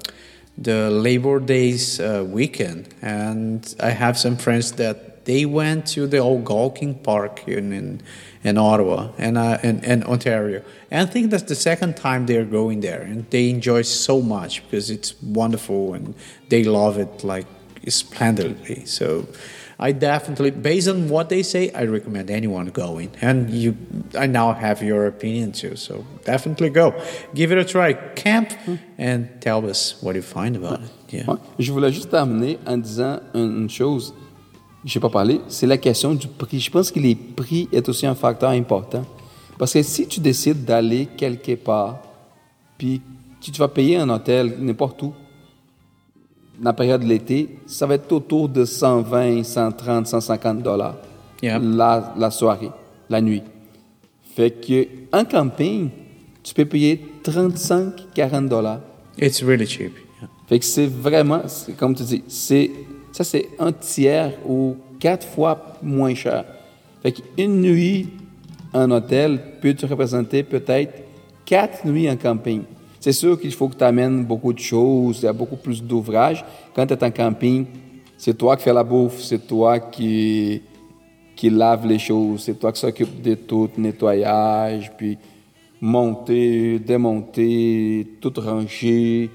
the Labor Days uh, weekend, and I have some friends that they went to the old Galking Park in in, in Ottawa and uh, in, in Ontario, and I think that's the second time they're going there, and they enjoy so much because it's wonderful and they love it like splendidly. So I definitely, based on what they say, I recommend anyone going. And you, I now have your opinion too, so definitely go. Give it a try. Camp and tell us what you find about it. Yeah. Ouais. Je voulais juste terminer en disant une chose n'ai pas parlé, c'est la question du prix. Je pense que les prix est aussi un facteur important. Parce que si tu décides d'aller quelque part, puis tu vas payer un hôtel n'importe où, la période de l'été, ça va être autour de 120, 130, 150 dollars la, la soirée, la nuit. Fait que en camping, tu peux payer 35, 40 dollars. It's really cheap. Fait que c'est vraiment, comme tu dis, c'est ça c'est un tiers ou quatre fois moins cher. Fait qu'une nuit en hôtel peut te représenter peut-être quatre nuits en camping. C'est sûr qu'il faut que tu amènes beaucoup de choses, il y a beaucoup plus d'ouvrages. Quand tu es en camping, c'est toi qui fais la bouffe, c'est toi qui, qui lave les choses, c'est toi qui s'occupe de tout, nettoyage, puis monter, démonter, tout ranger,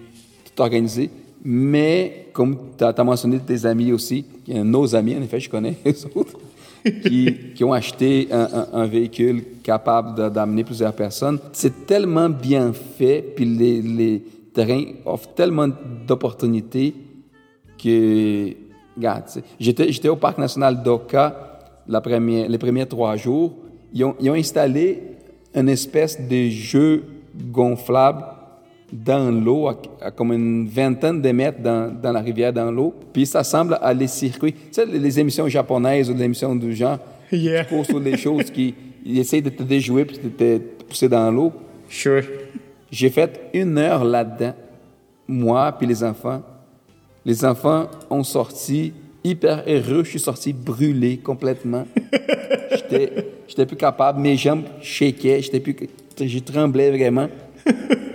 tout organiser. Mais, comme tu as, mentionné tes amis aussi, nos amis, en effet, je connais les autres, qui, ont acheté un, véhicule capable d'amener plusieurs personnes. C'est tellement bien fait, puis les, les terrains offrent tellement d'opportunités que, regarde, j'étais, au Parc national d'Oka les premiers trois jours. Ils ont, ils ont installé une espèce de jeu gonflable dans l'eau, à, à comme une vingtaine de mètres dans, dans la rivière, dans l'eau. Puis ça semble à les circuits. Tu sais, les émissions japonaises ou les émissions du genre, Yeah. qui courent sur les choses, qui ils essayent de te déjouer puis de te pousser dans l'eau. Sure. J'ai fait une heure là-dedans, moi puis les enfants. Les enfants ont sorti hyper heureux. Je suis sorti brûlé complètement. J'étais, j'étais plus capable. Mes jambes shakaient. J'étais plus, je tremblais vraiment.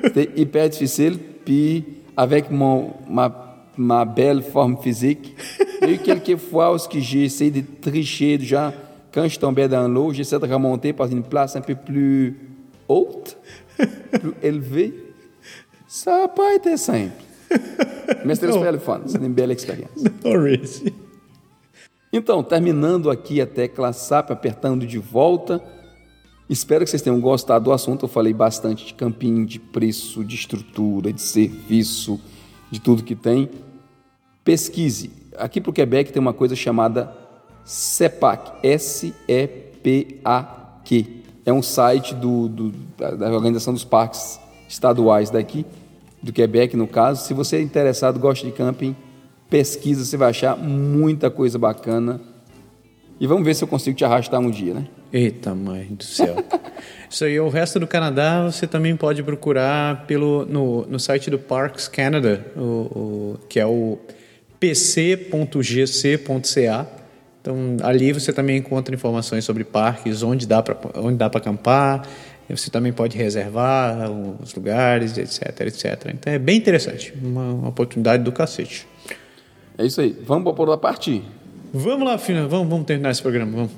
C'était hyper difficile. Puis avec mon, ma, ma belle forme physique, il y a eu quelques fois où j'ai essayé de tricher, genre, quand je tombais dans l'eau, j'essayais de remonter par une place un peu plus haute, plus élevée. Ça n'a pas été simple. Mas c'était super fun, c'était bela experiência. Alright. Então, terminando aqui a tecla SAP, apertando de volta. Espero que vocês tenham gostado do assunto. Eu falei bastante de camping, de preço, de estrutura, de serviço, de tudo que tem. Pesquise. Aqui para o Quebec tem uma coisa chamada CEPAC, S-E-P-A-Q. É um site do, do- da Organização dos Parques Estaduais daqui, do Quebec no caso. Se você é interessado, gosta de camping, pesquisa, você vai achar muita coisa bacana. E vamos ver se eu consigo te arrastar um dia, né? Eita, mãe do céu. Isso aí, o resto do Canadá você também pode procurar pelo, no, no site do Parks Canada, o, o- que é o pc.gc.ca. Então, ali você também encontra informações sobre parques, onde dá para onde dá para acampar. Você também pode reservar os lugares, etc, etc. Então é bem interessante, uma, uma oportunidade do cacete. É isso aí. Vamos por a partir. Vamos lá, filha, vamos, vamos terminar esse programa. Vamos.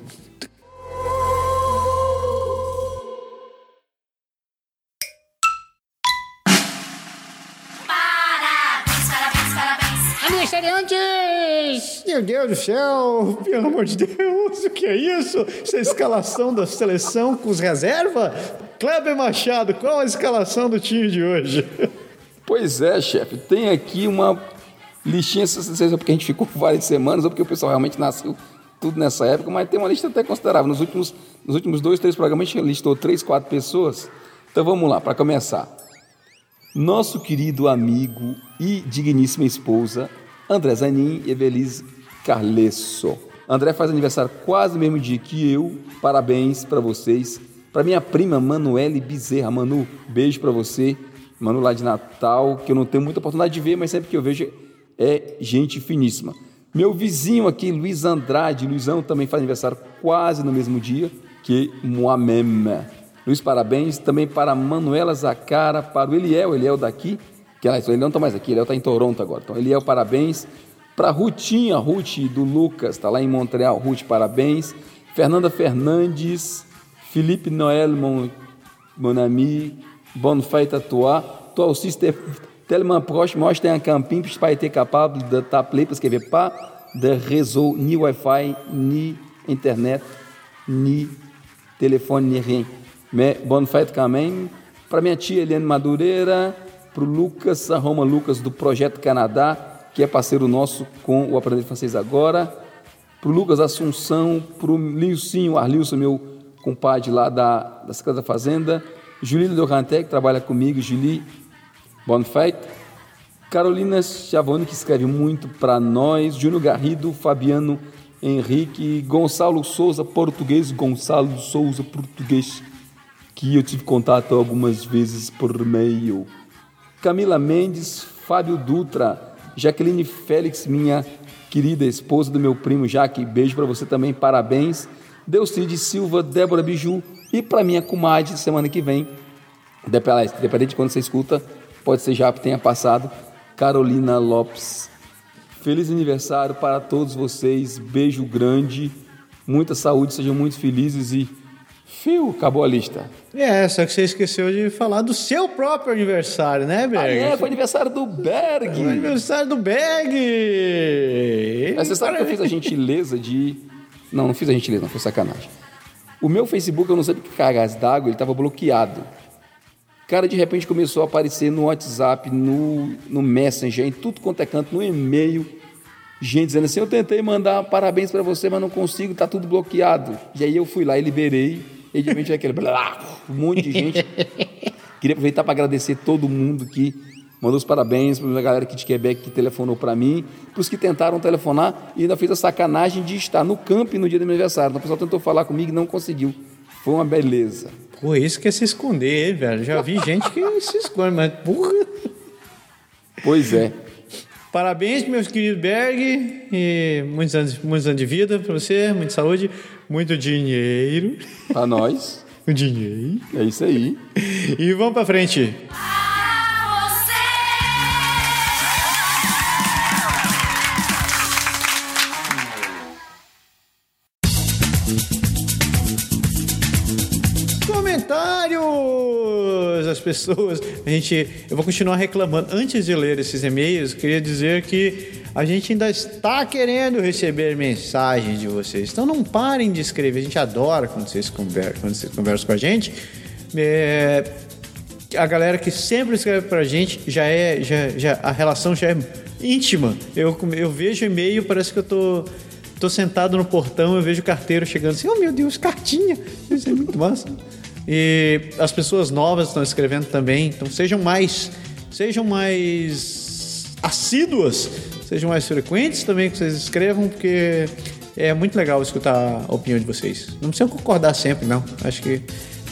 Parabéns, parabéns, parabéns. Aniversariantes! Meu Deus do céu! Pelo amor de Deus, o que é isso? Essa escalação da seleção com os reserva? Kleber Machado, qual a escalação do time de hoje? Pois é, chefe. Tem aqui uma listinha, não sei se é porque a gente ficou várias semanas ou porque o pessoal realmente nasceu tudo nessa época, mas tem uma lista até considerável. Nos últimos, nos últimos dois, três programas a gente listou três, quatro pessoas. Então vamos lá, para começar. Nosso querido amigo e digníssima esposa, André Zanin e Evelise Carlesso. André faz aniversário quase no mesmo dia que eu. Parabéns para vocês. Para minha prima Manuele Bezerra. Manu, beijo para você. Manu lá de Natal, que eu não tenho muita oportunidade de ver, mas sempre que eu vejo é gente finíssima. Meu vizinho aqui, Luiz Andrade. Luizão também faz aniversário quase no mesmo dia que moi-même. Luiz, parabéns. Também para Manuela Zacara, para o Eliel, Eliel daqui, que aliás, o Eliel não está mais aqui, Eliel está em Toronto agora. Então, Eliel, parabéns. Para Rutinha, Ruth do Lucas, está lá em Montreal. Ruth, parabéns. Fernanda Fernandes, Felipe Noël, mon, ami, bonne fête à en camping, puis je n'ai pas été capable de parce qu'il n'y avait pas de réseau, ni Wi-Fi, ni Internet, ni telefone, ni rien. Bonne fête quand même. Para minha tia Eliane Madureira, para o Lucas Roma Lucas do Projeto Canadá, que é parceiro nosso com o Aprender Francês Agora. Para o Lucas Assunção, para o Lilcinho Arlilson, meu compadre lá da, da Secretaria da Fazenda. Julie Dorantec, que trabalha comigo. Julie, bonne fête. Carolina Chavone, que escreve muito para nós. Júnior Garrido, Fabiano Henrique, Gonçalo Souza, português. Gonçalo Souza, português, que eu tive contato algumas vezes por e-mail. Camila Mendes, Fábio Dutra, Jaqueline Félix, minha querida esposa do meu primo Jaque, beijo para você também, parabéns. Delcide Silva, Débora Biju e para minha comadre semana que vem, dependente de quando você escuta, pode ser já que tenha passado, Carolina Lopes. Feliz aniversário para todos vocês, beijo grande, muita saúde, sejam muito felizes e. Fio, acabou a lista. É, só que você esqueceu de falar do seu próprio aniversário, né, Ah, Berg? é, foi aniversário do Berg. O aniversário do Berg! Mas você sabe que eu fiz a gentileza de Não, não fiz a gentileza, não, foi sacanagem. O meu Facebook, eu não sei porque cargas d'água, ele estava bloqueado. Cara, de repente começou a aparecer no WhatsApp, no, no Messenger, em tudo quanto é canto, no e-mail. Gente dizendo assim: Eu tentei mandar parabéns para você, mas não consigo, tá tudo bloqueado. E aí eu fui lá e liberei. E de repente aquele blá, um monte de gente. Queria aproveitar para agradecer todo mundo que mandou os parabéns para a galera aqui de Quebec que telefonou para mim, para os que tentaram telefonar e ainda fez a sacanagem de estar no camping no dia do meu aniversário. O pessoal tentou falar comigo e não conseguiu. Foi uma beleza. Pô, isso que é se esconder, hein, velho. Já vi gente que se esconde, mas porra. Pois é. Parabéns, meus queridos Berg. E muitos anos, muitos anos de vida para você, muita saúde, muito dinheiro. Para nós, O dinheiro. é isso aí. E vamos pra frente. A As pessoas. A gente. Eu vou continuar reclamando. Antes de ler esses e-mails, queria dizer que a gente ainda está querendo receber mensagens de vocês. Então não parem de escrever. A gente adora quando vocês conversam, quando vocês conversam com a gente. É, a galera que sempre escreve pra gente já é. Já, já, a relação já é íntima. Eu, eu vejo e-mail, parece que eu tô. Tô sentado no portão, eu vejo o carteiro chegando assim, oh meu Deus, cartinha! Isso é muito massa. E as pessoas novas estão escrevendo também, então sejam mais, sejam mais assíduas, sejam mais frequentes também que vocês escrevam, porque é muito legal escutar a opinião de vocês. Não precisa concordar sempre, não. Acho que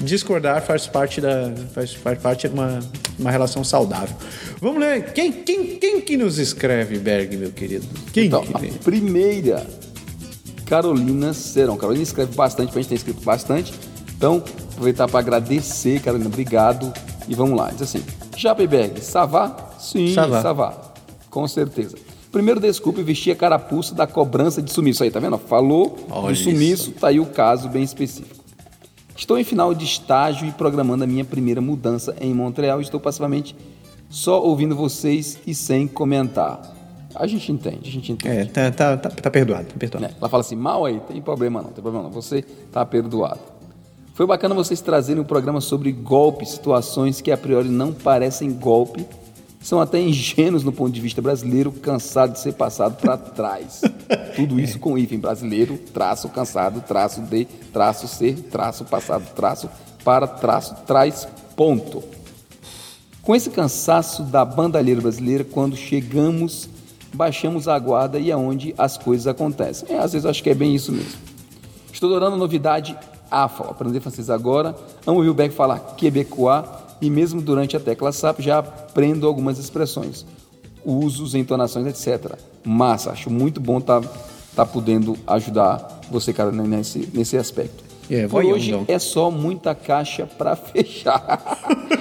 discordar faz parte da faz, faz parte de uma, uma relação saudável. Vamos ler. Quem, quem, quem que nos escreve, Berg, meu querido? Quem Então, que a primeira, Carolina Serão. Carolina escreve bastante, a gente tem escrito bastante. Então, aproveitar para agradecer, Carolina, obrigado. E vamos lá, diz assim: Japeberg, Savá? Sim, Savá. Savá. Com certeza. Primeiro, desculpe, vestir a carapuça da cobrança de sumiço. Aí, tá vendo? Falou Olha do sumiço, tá aí o caso bem específico. Estou em final de estágio e programando a minha primeira mudança em Montreal. Estou passivamente só ouvindo vocês e sem comentar. A gente entende, a gente entende. É, tá, tá, tá, tá perdoado, tá perdoado. né? Ela fala assim, mal aí, tem problema não, tem problema não, você tá perdoado. Foi bacana vocês trazerem um programa sobre golpe, situações que a priori não parecem golpe, são até ingênuos no ponto de vista brasileiro, cansado de ser passado para trás. Tudo isso com hífen brasileiro, traço, cansado, traço de, traço ser, traço, passado, traço, para, traço, traz, ponto. Com esse cansaço da bandalheira brasileira, quando chegamos, baixamos a guarda e é onde as coisas acontecem. É, às vezes eu acho que é bem isso mesmo. Estou adorando a novidade AFA, aprender francês agora. Amo ouvir o Beck falar quebecois e mesmo durante a tecla SAP já aprendo algumas expressões, usos, entonações, etc. Massa, acho muito bom estar tá, tá podendo ajudar você, cara, nesse, nesse aspecto. É, Por hoje Yongdong. é só muita caixa para fechar.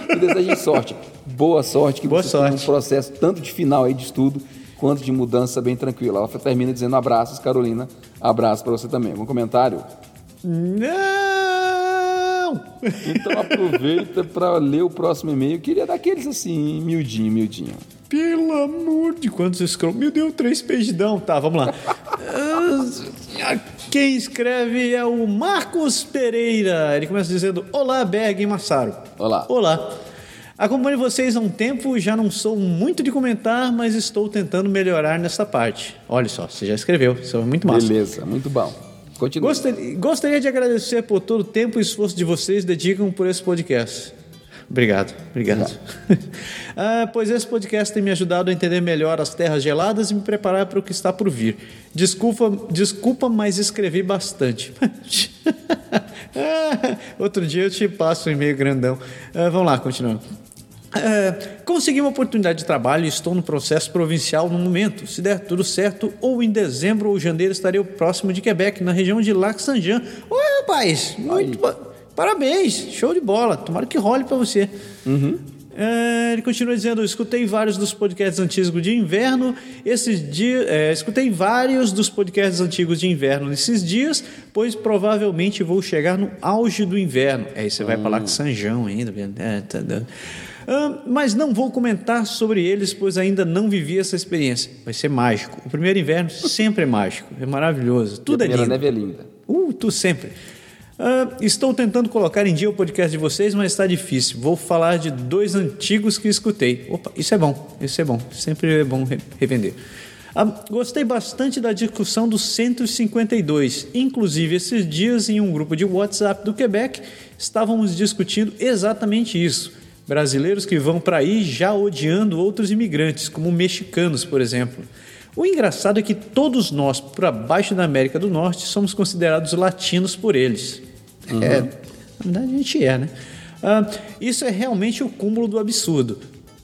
e desejo sorte. Boa sorte, que Boa você tenha um sorte. processo tanto de final aí de estudo quanto de mudança bem tranquila. Ela termina dizendo abraços, Carolina. Abraço para você também. Algum comentário? Não! Então aproveita para ler o próximo e-mail. Eu queria daqueles assim, miudinho, miudinho. Pelo amor de quantos scroll. Meu Deus, três peidão. Tá, vamos lá. Ah, Quem escreve é o Marcos Pereira. Ele começa dizendo: Olá, Berg e Massaro. Olá. Olá. Acompanho vocês há um tempo, já não sou muito de comentar, mas estou tentando melhorar nessa parte. Olha só, você já escreveu, isso é muito massa. Beleza, muito bom. Continua. Gostaria, gostaria de agradecer por todo o tempo e esforço de vocês dedicam por esse podcast. Obrigado, obrigado. Ah, pois esse podcast tem me ajudado a entender melhor as terras geladas e me preparar para o que está por vir. Desculpa, desculpa, mas escrevi bastante. Ah, Outro dia eu te passo um e-mail grandão. Ah, vamos lá, continuando. É, consegui uma oportunidade de trabalho e estou no processo provincial no momento. Se der tudo certo, ou em dezembro ou janeiro estarei próximo de Quebec, na região de Lac-Saint-Jean. Oi, rapaz! Muito pa- Parabéns! Show de bola! Tomara que role para você. É, ele continua dizendo: "Eu escutei vários dos podcasts antigos de inverno. Esses dias, é, escutei vários dos podcasts antigos de inverno nesses dias, pois provavelmente vou chegar no auge do inverno. Aí você vai para lá com Sanjão ainda. É, tá dando. Ah, mas não vou comentar sobre eles, pois ainda não vivi essa experiência. Vai ser mágico. O primeiro inverno sempre é mágico, é maravilhoso. Tudo a é lindo. neve é linda. Uh, tu sempre. Ah, estou tentando colocar em dia o podcast de vocês, mas está difícil. Vou falar de dois antigos que escutei. Opa, isso é bom, isso é bom. Sempre é bom re- revender. Ah, gostei bastante da discussão do 152. Inclusive, esses dias, em um grupo de WhatsApp do Quebec, estávamos discutindo exatamente isso. Brasileiros que vão para aí já odiando outros imigrantes, como mexicanos, por exemplo. O engraçado é que todos nós, para baixo da América do Norte, somos considerados latinos por eles. É, na verdade, a gente é, né? Ah, isso é realmente o cúmulo do absurdo.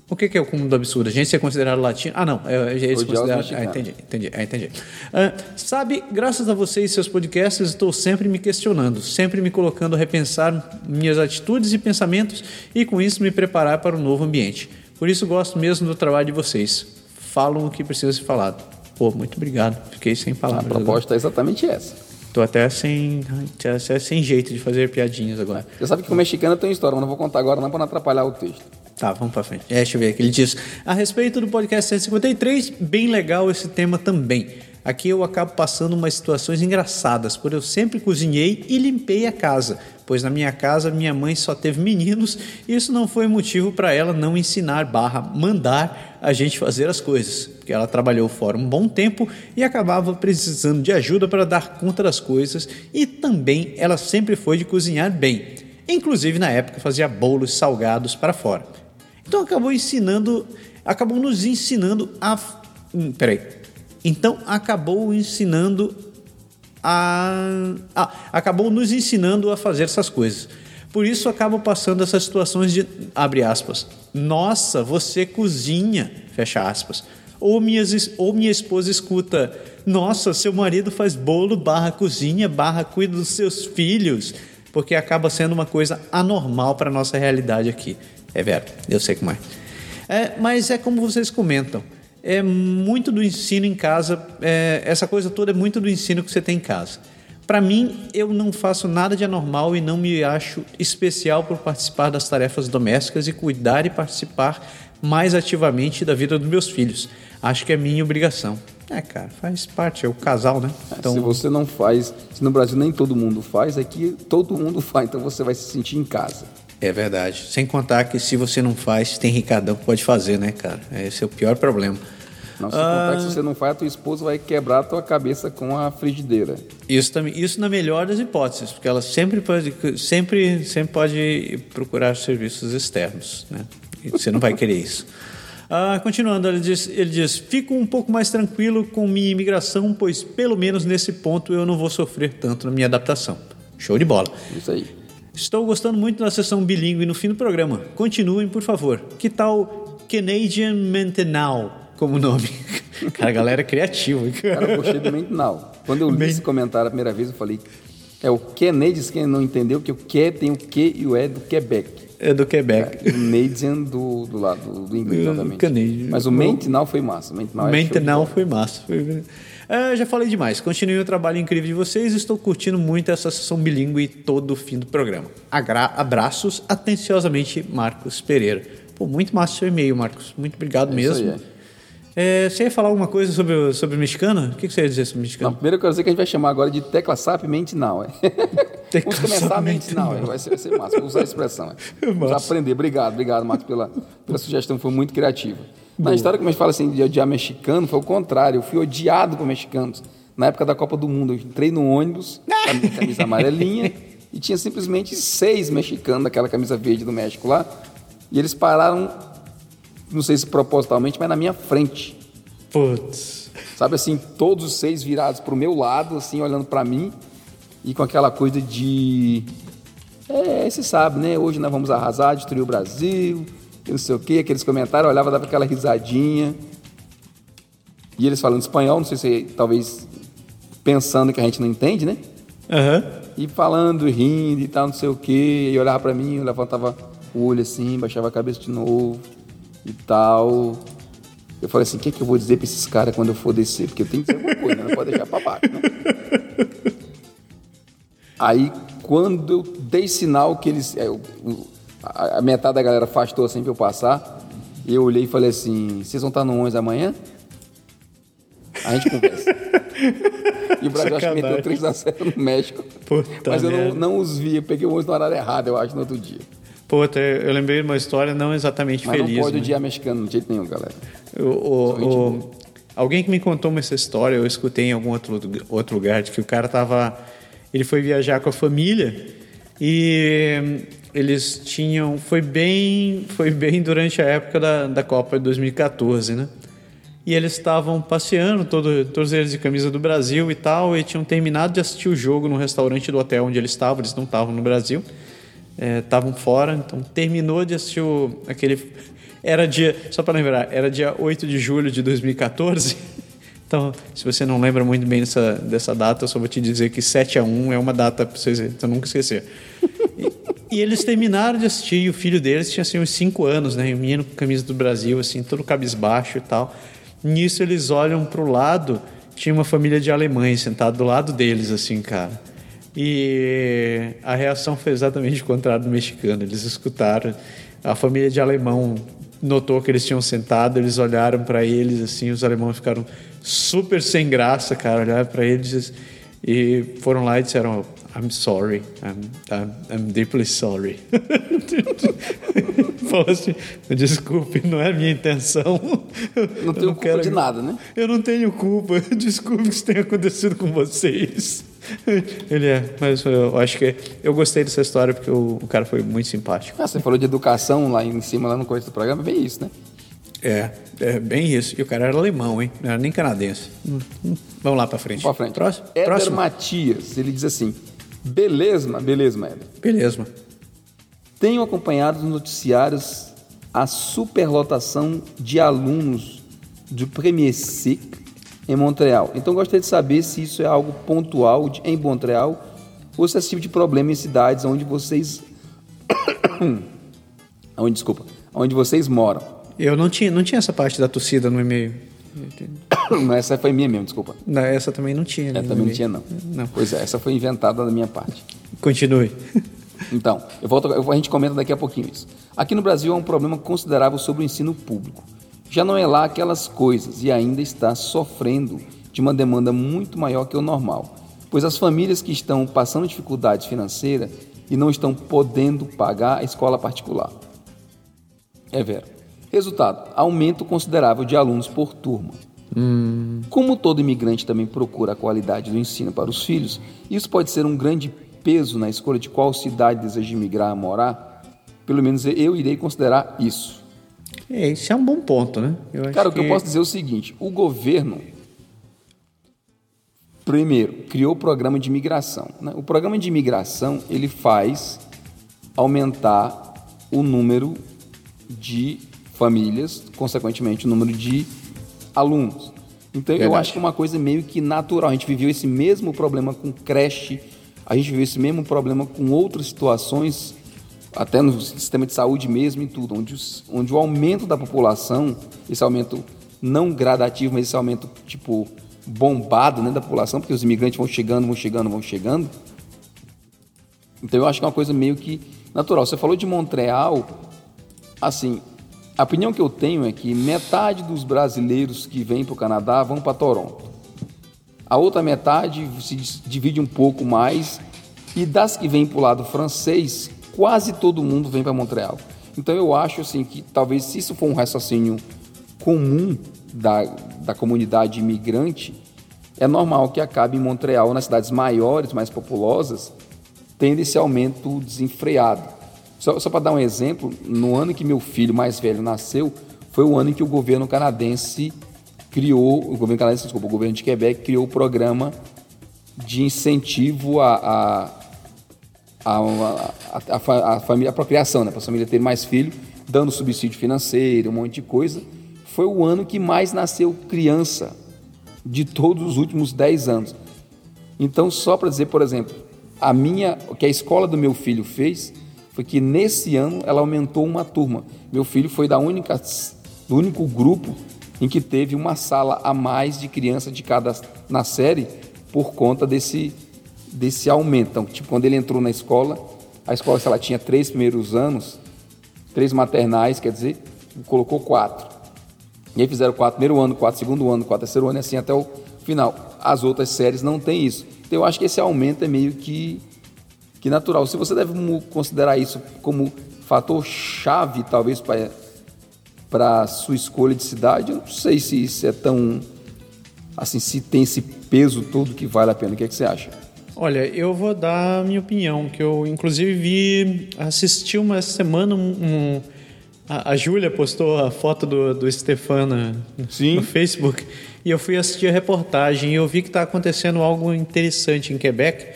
O que que é o cúmulo do absurdo? A gente ser considerado latino? Ah, não. É, eles Odiar os consideram... Ah, mexicanos. entendi, entendi, ah, entendi. Ah, sabe, graças a vocês e seus podcasts, estou sempre me questionando, sempre me colocando a repensar minhas atitudes e pensamentos e, com isso, me preparar para um novo ambiente. Por isso, gosto mesmo do trabalho de vocês. Falam o que precisa ser falado. Pô, muito obrigado. Fiquei sem A palavras. proposta é exatamente essa. Tô até sem, até sem jeito de fazer piadinhas agora. Você sabe que o mexicano tem história, mas não vou contar agora não para não atrapalhar o texto. Tá, vamos pra frente. É, deixa eu ver aqui. Ele diz: A respeito do podcast 153, bem legal esse tema também. Aqui eu acabo passando umas situações engraçadas, por eu sempre cozinhei e limpei a casa, pois na minha casa minha mãe só teve meninos e isso não foi motivo para ela não ensinar barra mandar a gente fazer as coisas, porque ela trabalhou fora um bom tempo e acabava precisando de ajuda para dar conta das coisas e também ela sempre foi de cozinhar bem. Inclusive na época fazia bolos salgados para fora. Então acabou ensinando, acabou nos ensinando a. Hum, peraí. Então acabou ensinando a. Acabou nos ensinando a fazer essas coisas. Por isso acabo passando essas situações de. abre aspas. Nossa, você cozinha, fecha aspas. Ou, minhas, ou minha esposa escuta, nossa, seu marido faz bolo, barra cozinha, barra cuida dos seus filhos. Porque acaba sendo uma coisa anormal para nossa realidade aqui. É verdade, eu sei como é. é. Mas é como vocês comentam. É muito do ensino em casa, é, essa coisa toda é muito do ensino que você tem em casa. Para mim, eu não faço nada de anormal e não me acho especial por participar das tarefas domésticas e cuidar e participar mais ativamente da vida dos meus filhos. Acho que é minha obrigação. É, cara, faz parte, é o casal, né? se você não faz, se no Brasil nem todo mundo faz, aqui todo mundo faz, então você vai se sentir em casa. É verdade. Sem contar que se você não faz, tem Ricardão que pode fazer, né, cara? Esse é o pior problema. Não, se contar que se você não faz, a tua esposa vai quebrar a tua cabeça com a frigideira. Isso também, isso na melhor das hipóteses, porque ela sempre pode, sempre, sempre pode procurar serviços externos, né? E você não vai querer isso. Ah, continuando, ele diz, ele diz: Fico um pouco mais tranquilo com minha imigração, pois pelo menos nesse ponto eu não vou sofrer tanto na minha adaptação. Show de bola. Isso aí. Estou gostando muito da sessão bilíngue no fim do programa. Continuem, por favor. Que tal Canadian Maintenant como nome? Cara, a galera é criativa. Cara, eu gostei do Mentinal. Quando eu li esse comentário a primeira vez, eu falei, é o Canadians quem não entendeu, que o que tem o Q e o E do Quebec. É do Quebec. O Canadian do, do lado do inglês, Do obviamente. Canadian. Mas o Mentinal foi massa. Mentinal é Mentenal bola. foi massa. Foi... É, já falei demais. Continue o trabalho incrível de vocês. Estou curtindo muito essa sessão bilíngue todo o fim do programa. Agra- Abraços, atenciosamente, Marcos Pereira. Pô, muito massa seu e-mail, Marcos. Muito obrigado É isso mesmo. aí, É, você ia falar alguma coisa sobre, o- sobre mexicano? O que que você ia dizer sobre o Não, mexicano? primeiro eu quero dizer que a gente vai chamar agora de tecla SAP Mentinal. É. Tecla Vamos começar SAP Mentinal. é. Vai ser, vai ser massa. Vou usar a expressão. É. Vamos aprender. Obrigado, obrigado, Marcos, pela, pela sugestão. Foi muito criativa. Na história, a gente fala assim, de odiar mexicano, foi o contrário. Eu fui odiado por mexicanos. Na época da Copa do Mundo, eu entrei no ônibus, com a minha camisa amarelinha, e tinha simplesmente seis mexicanos daquela camisa verde do México lá. E eles pararam, não sei se propositalmente, mas na minha frente. Putz. Sabe assim, todos os seis virados pro meu lado, assim, olhando para mim, e com aquela coisa de. É, você sabe, né? Hoje nós vamos arrasar, destruir o Brasil, não sei o quê, aqueles comentários, eu olhava, dava aquela risadinha. E eles falando espanhol, não sei se talvez pensando que a gente não entende, né? Aham. E falando, rindo e tal, não sei o quê. E olhava pra mim, eu levantava o olho assim, baixava a cabeça de novo e tal. Eu falei assim, o que, é que eu vou dizer pra esses caras quando eu for descer? Porque eu tenho que dizer alguma coisa, não pode deixar pra baixo, né? Aí, quando eu dei sinal que eles... é, o- o- a, a metade da galera afastou assim pra eu passar, eu olhei e falei assim, vocês vão estar no 11 amanhã? A gente conversa. E o Brasil acho que meteu Sacanagem. 3x0 no México. Puta Mas eu não, não os vi, eu peguei o ônibus no horário errado, eu acho, no outro dia. Pô, até eu lembrei de uma história não exatamente Mas feliz. não pode né? odiar mexicano de jeito nenhum, galera. O- o- o- alguém que me contou essa história, eu escutei em algum outro, outro lugar, de que o cara tava. Ele foi viajar com a família e eles tinham. Foi bem, foi bem durante a época da, da Copa de 2014, né? E eles estavam passeando, todo, todos eles de camisa do Brasil e tal, e tinham terminado de assistir o jogo no restaurante do hotel onde eles estavam, eles não estavam no Brasil, eh, estavam fora, então terminou de assistir o, aquele. Era dia, só para lembrar, era dia 8 de julho de 2014. Então, se você não lembra muito bem dessa, dessa data, eu só vou te dizer que 7 a 1 é uma data para vocês você nunca esquecer. E, eles terminaram de assistir, e o filho deles tinha assim, uns 5 anos, né? E o menino com camisa do Brasil, assim, todo cabisbaixo e tal. Nisso eles olham para o lado, tinha uma família de alemães sentada do lado deles, assim, cara. E a reação foi exatamente o contrário do mexicano. Eles escutaram, a família de alemão notou que eles tinham sentado, eles olharam para eles, assim, os alemães ficaram super sem graça, cara, olharam para eles e foram lá e disseram: I'm sorry, I'm, I'm, I'm deeply sorry. Falou assim: desculpe, não é a minha intenção. Não Eu tenho culpa quero- de nada, né? Eu não tenho culpa, desculpe que isso tenha acontecido com vocês. Ele é, mas eu acho que eu gostei dessa história porque o, o cara foi muito simpático. Ah, você falou de educação lá em cima, lá no começo do programa, bem isso, né? É, é bem isso. E o cara era alemão, hein? Não era nem canadense. Hum, hum. Vamos lá pra frente. Pra frente. Próximo? Éder Próximo? Matias, ele diz assim: beleza, beleza, Éder. Beleza. Tenho acompanhado nos noticiários a superlotação de alunos do Premier SIC em Montreal. Então gostaria de saber se isso é algo pontual de- em Montreal ou se é esse tipo de problema em cidades onde vocês onde desculpa, onde vocês moram. Eu não tinha, não tinha essa parte da torcida no e-mail. Não, essa foi minha mesmo, desculpa. Não, essa também não tinha. Né, também não tinha não. Não. Pois é, essa foi inventada da minha parte. Continue. Então, eu volto, eu- a gente comenta daqui a pouquinho isso. Aqui no Brasil há um problema considerável sobre o ensino público. Já não é lá aquelas coisas e ainda está sofrendo de uma demanda muito maior que o normal, pois as famílias que estão passando dificuldades financeiras e não estão podendo pagar a escola particular. É vero. Resultado: aumento considerável de alunos por turma. Como todo imigrante também procura a qualidade do ensino para os filhos, isso pode ser um grande peso na escolha de qual cidade deseja imigrar a morar. Pelo menos eu irei considerar isso. É, isso é um bom ponto, né? Eu Cara, o que eu posso dizer é o seguinte: o governo, primeiro, criou o programa de imigração. né? O programa de imigração ele faz aumentar o número de famílias, consequentemente, o número de alunos. Então, eu Verdade. acho que é uma coisa meio que natural. A gente viveu esse mesmo problema com creche, a gente viveu esse mesmo problema com outras situações, até no sistema de saúde mesmo e tudo, onde, os- onde o aumento da população, esse aumento não gradativo, mas esse aumento tipo bombado né, da população, porque os imigrantes vão chegando, vão chegando, vão chegando. Então eu acho que é uma coisa meio que natural. Você falou de Montreal, assim, a opinião que eu tenho é que metade dos brasileiros que vêm para o Canadá vão para Toronto. A outra metade se divide um pouco mais e das que vêm para o lado francês, quase todo mundo vem para Montreal. Então eu acho assim que talvez se isso for um raciocínio comum da, da comunidade imigrante, é normal que acabe em Montreal, nas cidades maiores, mais populosas, tendo esse aumento desenfreado. Só, só para dar um exemplo, no ano que meu filho mais velho nasceu, foi o ano em que o governo canadense criou, o governo canadense, desculpa, o governo de Quebec criou o programa de incentivo a, a, a, a, a, fa- a família, a procriação, né, para a família ter mais filhos, dando subsídio financeiro, um monte de coisa. Foi o ano que mais nasceu criança de todos os últimos 10 anos. Então, só para dizer, por exemplo, a minha, o que a escola do meu filho fez foi que nesse ano ela aumentou uma turma. Meu filho foi da única, do único grupo em que teve uma sala a mais de criança de cada na série por conta desse desse aumento. Então, tipo, quando ele entrou na escola, a escola, se ela tinha três primeiros anos, três maternais, quer dizer, colocou quatro. E aí fizeram quatro primeiro ano, quatro segundo ano, quatro terceiro ano e assim até o final. As outras séries não tem isso. Então eu acho que esse aumento é meio que, que natural. Se você deve considerar isso como fator chave, talvez, para a sua escolha de cidade, eu não sei se isso é tão. Assim, se tem esse peso todo que vale a pena. O que, é que você acha? Olha, eu vou dar a minha opinião, que eu inclusive vi, assisti uma semana um. um- a, a Júlia postou a foto do, do Stefana Sim. no Facebook e eu fui assistir a reportagem e eu vi que está acontecendo algo interessante em Quebec,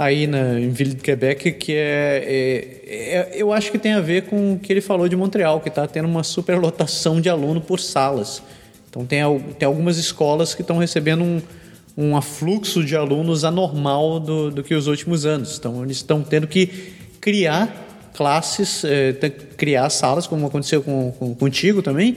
aí na, em Ville de Quebec, que é, é- é- Eu acho que tem a ver com o que ele falou de Montreal, que está tendo uma superlotação de aluno por salas. Então tem, tem algumas escolas que estão recebendo um, um afluxo de alunos anormal do, do que os últimos anos. Então eles estão tendo que criar classes, te- criar salas, como aconteceu com, com- contigo também,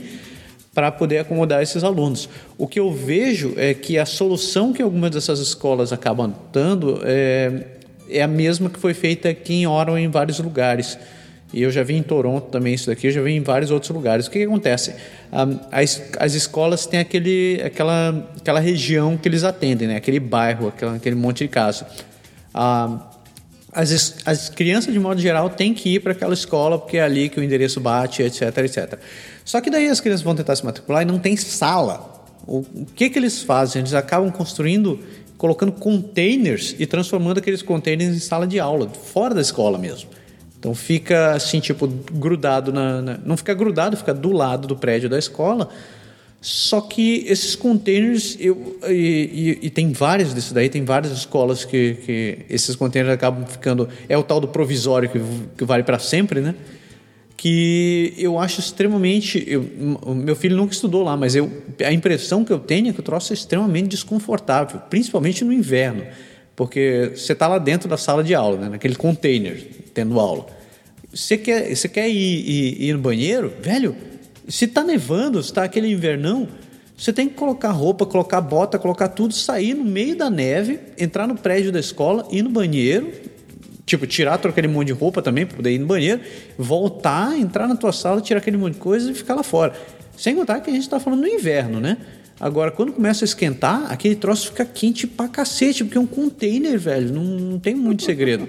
para poder acomodar esses alunos. O que eu vejo é que a solução que algumas dessas escolas acabam dando é, é a mesma que foi feita aqui em Ottawa em vários lugares. E eu já vi em Toronto também isso daqui, eu já vi em vários outros lugares. O que, que acontece? Ah, as, as escolas têm aquele, aquela, aquela região que eles atendem, né? aquele bairro, aquele monte de casa. Ah, as, as crianças, de modo geral, têm que ir para aquela escola porque é ali que o endereço bate, etc, etc. Só que daí as crianças vão tentar se matricular e não tem sala. O, que, que eles fazem? Eles acabam construindo, colocando containers e transformando aqueles containers em sala de aula, fora da escola mesmo. Então fica assim, tipo, grudado na, na- Não fica grudado, fica do lado do prédio da escola. Só que esses containers, eu, e, e- e tem vários desses daí, tem várias escolas que, que esses containers acabam ficando. É o tal do provisório que, que vale para sempre, né? Que eu acho extremamente. eu- meu filho nunca estudou lá, mas eu, a impressão que eu tenho é que o troço é extremamente desconfortável, principalmente no inverno. Porque você está lá dentro da sala de aula, né? naquele container, tendo aula. Você quer, você quer ir, ir- ir no banheiro? Velho, se tá nevando, se tá aquele invernão, você tem que colocar roupa, colocar bota, colocar tudo, sair no meio da neve, entrar no prédio da escola, ir no banheiro, tipo, tirar todo aquele monte de roupa também para poder ir no banheiro, voltar, entrar na tua sala, tirar aquele monte de coisa e ficar lá fora. Sem contar que a gente está falando no inverno, né? Agora, quando começa a esquentar, aquele troço fica quente pra cacete, porque é um container, velho, não, não tem muito segredo.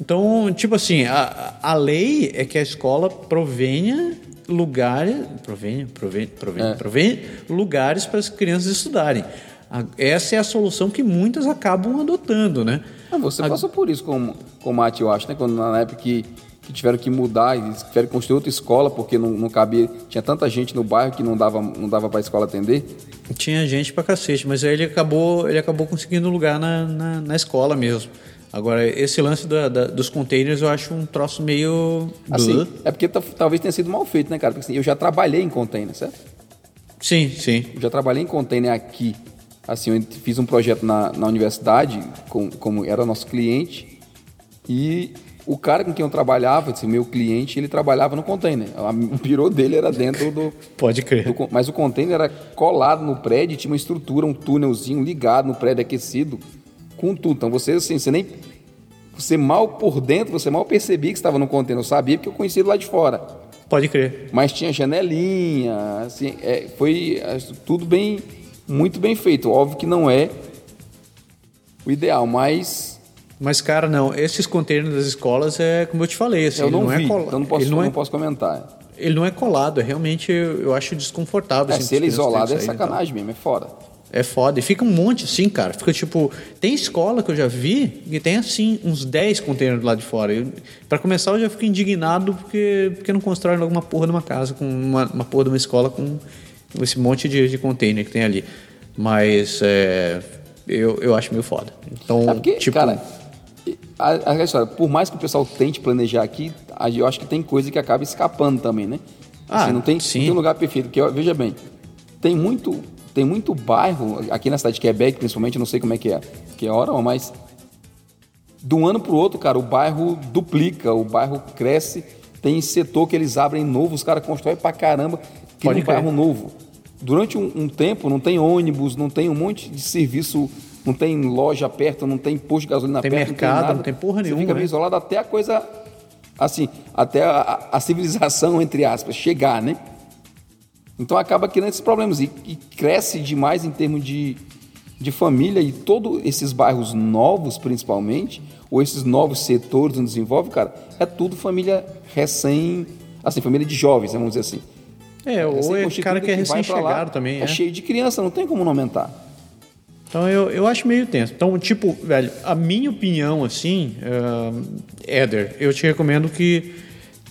Então, tipo assim, a, a lei é que a escola provenha lugares, provenha, provenha, provenha, provenha lugares para as crianças estudarem. A- Essa é a solução que muitas acabam adotando, né? Você A- passou por isso com, com o Mate, eu acho, né? Quando, na época que, que tiveram que mudar e tiveram que construir outra escola porque não, não cabia. Tinha tanta gente no bairro que não dava, não dava para a escola atender. Tinha gente pra cacete, mas aí ele acabou, ele acabou conseguindo lugar na, na, na escola mesmo. Agora, esse lance da- da- dos containers eu acho um troço meio. Assim, é porque ta- talvez tenha sido mal feito, né, cara? Porque assim, eu já trabalhei em container, certo? Sim, sim. Eu já trabalhei em container aqui. Assim, eu fiz um projeto na, na universidade, com, como era nosso cliente, e o cara com quem eu trabalhava, assim, meu cliente, ele trabalhava no container. O birô dele era dentro do, Pode crer. do mas o container era colado no prédio, tinha uma estrutura, um túnelzinho ligado no prédio aquecido, com tudo. Então você, assim, você nem. Você mal por dentro, você mal percebia que estava no container. Eu sabia porque eu conhecia lado de fora. Pode crer. Mas tinha janelinha, assim, é, foi é, tudo bem, muito bem feito. Óbvio que não é o ideal, mas Mas, cara, não, esses containers das escolas é como eu te falei, assim, eu ele não, não vi, é colado. então não posso, não é, não posso comentar. ele não é colado, é realmente eu, acho desconfortável. É, assim, se ele é isolado é então. sacanagem mesmo, é fora. É foda. E fica um monte assim, cara. Fica tipo. Tem escola que eu já vi que tem assim uns 10 containers do lado de fora. Pra começar, eu já fico indignado porque, porque não constroem logo uma porra de uma casa, com uma, uma porra de uma escola com esse monte de, de container que tem ali. Mas é, eu, eu acho meio foda. Então, É porque, tipo. cara, a, a história, por mais que o pessoal tente planejar aqui, eu acho que tem coisa que acaba escapando também, né? Ah, não, tem, sim. não tem lugar perfeito. Porque, veja bem, tem muito, tem muito bairro, aqui na cidade de Quebec, principalmente, eu não sei como é que é, que é hora, mas de um ano para o outro, cara, o bairro duplica, o bairro cresce, tem setor que eles abrem novo, os caras constroem pra caramba, que Pode um bairro novo. Durante um, um tempo, não tem ônibus, não tem um monte de serviço, não tem loja perto, não tem posto de gasolina Tem perto, mercado, não tem nada. não tem porra Você nenhuma, fica meio né? isolado até a coisa, assim, até a, a- a civilização, entre aspas, chegar, né? Então acaba criando esses problemas e, e cresce demais em termos de, de família e todos esses bairros novos, principalmente, ou esses novos setores onde desenvolve, cara, é tudo família recém, assim, família de jovens, né, vamos dizer assim. É, ou é cara que é pra recém-chegado também. É é. cheio de criança, não tem como não aumentar. Então eu, eu acho meio tenso. Então, tipo, velho, a minha opinião, assim, é, Éder, eu te recomendo que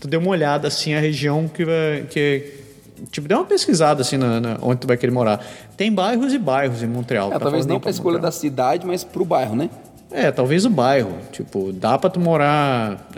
tu dê uma olhada, assim, a região que vai. Que, tipo, dê uma pesquisada, assim, na, na- onde tu vai querer morar. Tem bairros e bairros em Montreal. É, tá talvez não aí para escolha Montreal. da cidade, mas para o bairro, né? É, talvez o bairro. Tipo, dá pra tu morar.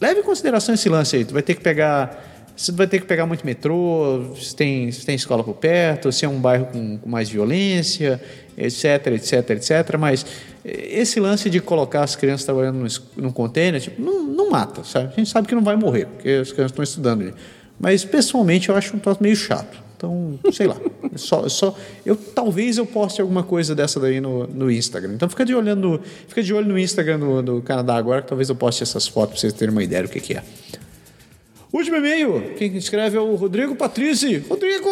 Leve em consideração esse lance aí. Tu vai ter que pegar. Você vai ter que pegar muito metrô, se tem, se tem escola por perto, se é um bairro com, com mais violência, etc, etc, etc. Mas esse lance de colocar as crianças trabalhando num, num container, tipo, não, não mata, sabe? A gente sabe que não vai morrer, porque as crianças estão estudando ali. Mas, pessoalmente, eu acho um troço meio chato. Então, sei lá. Só, só, eu, talvez eu poste alguma coisa dessa daí no, no Instagram. Então fica de, olhando, fica de olho no Instagram do, do Canadá agora, que talvez eu poste essas fotos para vocês terem uma ideia do que, que é. Último e-mail. Quem escreve é o Rodrigo Patrício. Rodrigo!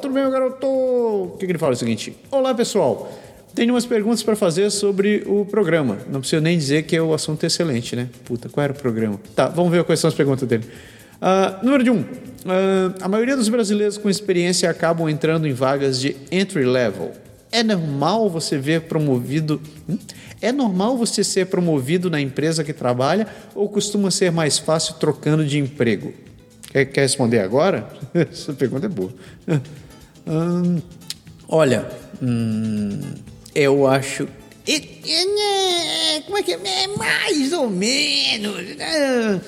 Tudo bem, meu garoto? O que, ele fala? É o seguinte: Olá, pessoal. Tenho umas perguntas para fazer sobre o programa. Não preciso nem dizer que o assunto é excelente, né? Puta, qual era o programa? Tá, vamos ver quais são as perguntas dele. Ah, número de um. Ah, a maioria dos brasileiros com experiência acabam entrando em vagas de entry level. É normal você ver promovido. Hum? É normal você ser promovido na empresa que trabalha ou costuma ser mais fácil trocando de emprego? Quer, quer responder agora? Essa pergunta é boa. Hum, olha, hum, eu acho. Como é que é? É Mais ou menos. né?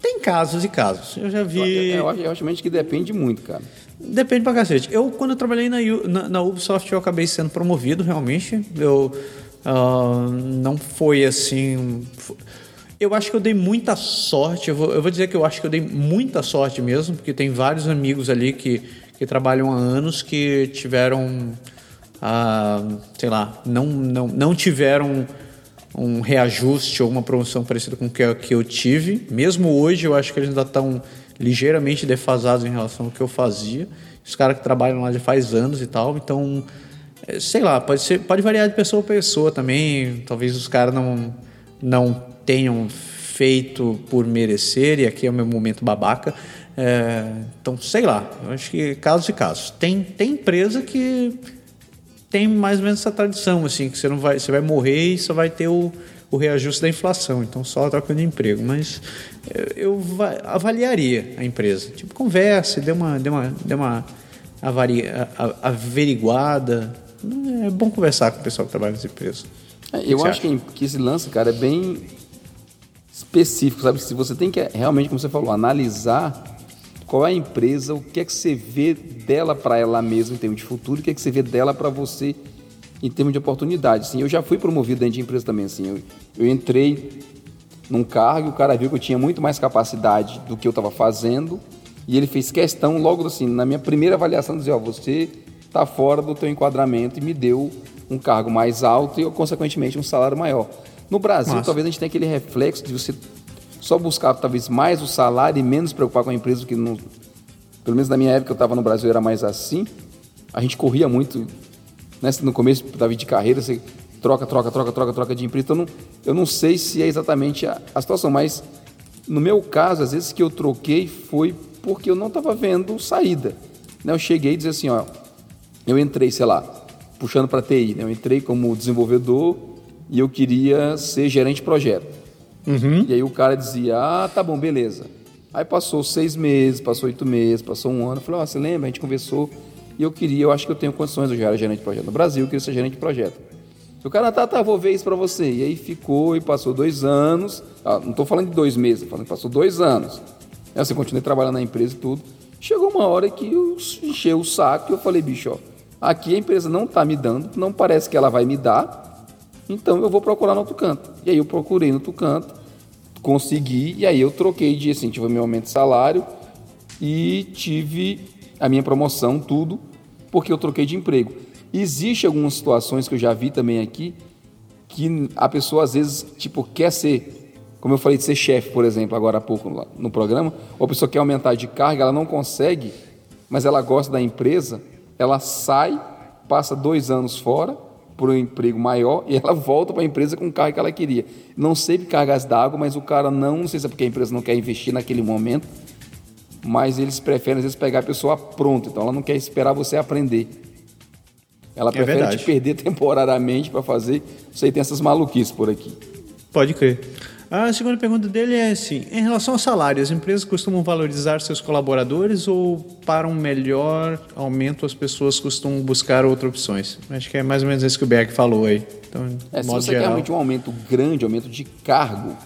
Tem casos e casos. Eu já vi. Eu, eu acho eu acho que depende muito, cara. Depende pra cacete. Eu, quando eu trabalhei na, na, na Ubisoft, eu acabei sendo promovido, realmente. Eu ah, não foi assim. Eu acho que eu dei muita sorte. Eu vou, eu vou dizer que eu acho que eu dei muita sorte mesmo, porque tem vários amigos ali que, que trabalham há anos que tiveram. ah, sei lá, não, não, não tiveram um reajuste ou uma promoção parecida com o que, eu- que eu tive. Mesmo hoje, eu acho que eles ainda estão ligeiramente defasados em relação ao que eu fazia. Os caras que trabalham lá já faz anos e tal, então, sei lá, pode, ser, pode variar de pessoa para pessoa também. Talvez os caras não, não tenham feito por merecer, e aqui é o meu momento babaca. Eh, então, sei lá, eu acho que casos e casos. Tem, tem empresa que tem mais ou menos essa tradição, assim, que você não vai, você vai morrer e só vai ter o, o reajuste da inflação, então só trocando de emprego. Mas eu, eu va- avaliaria a empresa. Tipo, converse, dê uma, dê uma, dê uma avari- a- a- averiguada. É bom conversar com o pessoal que trabalha nas empresas. É, Eu acho acha? que, esse lance, cara, é bem específico, sabe? Se você tem que realmente, como você falou, analisar qual é a empresa, o que é que você vê dela para ela mesma em termos de futuro, o que é que você vê dela para você em termos de oportunidade. Assim, eu já fui promovido dentro de empresa também, assim, eu, eu entrei num cargo e o cara viu que eu tinha muito mais capacidade do que eu estava fazendo e ele fez questão logo assim, na minha primeira avaliação, de dizer, ó, você está fora do teu enquadramento e me deu um cargo mais alto e, consequentemente, um salário maior. No Brasil, talvez a gente tenha aquele reflexo de você só buscar talvez mais o salário e menos preocupar com a empresa, que não, pelo menos na minha época eu estava no Brasil era mais assim. A gente corria muito, né? No começo da vida de carreira, você troca, troca, troca, troca, troca de empresa. Então, não, eu não sei se é exatamente a, a situação, mas no meu caso, às vezes que eu troquei foi porque eu não estava vendo saída. Né? Eu cheguei e disse assim, ó, eu entrei, sei lá, puxando para TI, né? eu entrei como desenvolvedor e eu queria ser gerente de projeto. E aí o cara dizia, ah, tá bom, beleza. Aí passou seis meses, passou oito meses, passou um ano. Eu falei, ó, você lembra? A gente conversou e eu queria, eu acho que eu tenho condições, eu já era gerente de projeto no Brasil, eu queria ser gerente de projeto. O cara, tá, tá, vou ver isso pra você. E aí ficou e passou dois anos. Ah, não tô falando de dois meses, tô falando que passou dois anos. Aí você continuei trabalhando na empresa e tudo. Chegou uma hora que eu encheu o saco e eu falei, bicho, ó, aqui a empresa não tá me dando, não parece que ela vai me dar, então eu vou procurar no outro canto. E aí eu procurei no outro canto, consegui, e aí eu troquei de, assim, tive meu aumento de salário e tive a minha promoção, tudo, porque eu troquei de emprego. Existe algumas situações que eu já vi também aqui, que a pessoa às vezes, tipo, quer ser, como eu falei de ser chefe, por exemplo, agora há pouco no programa, ou a pessoa quer aumentar de carga, ela não consegue, mas ela gosta da empresa, ela sai, passa dois anos fora por um emprego maior e ela volta para a empresa com o carro que ela queria. Não sei cargas d'água, mas o cara não, não sei se é porque a empresa não quer investir naquele momento, mas eles preferem às vezes pegar a pessoa pronta, então ela não quer esperar você aprender. Ela prefere verdade. te perder temporariamente para fazer. Você tem essas maluquices por aqui. Pode crer. A segunda pergunta dele é assim: em relação ao salário, as empresas costumam valorizar seus colaboradores ou para um melhor aumento as pessoas costumam buscar outras opções? Acho que é mais ou menos isso que o Berg falou aí. Então, É, se você quer geral. realmente um aumento grande, aumento de cargo,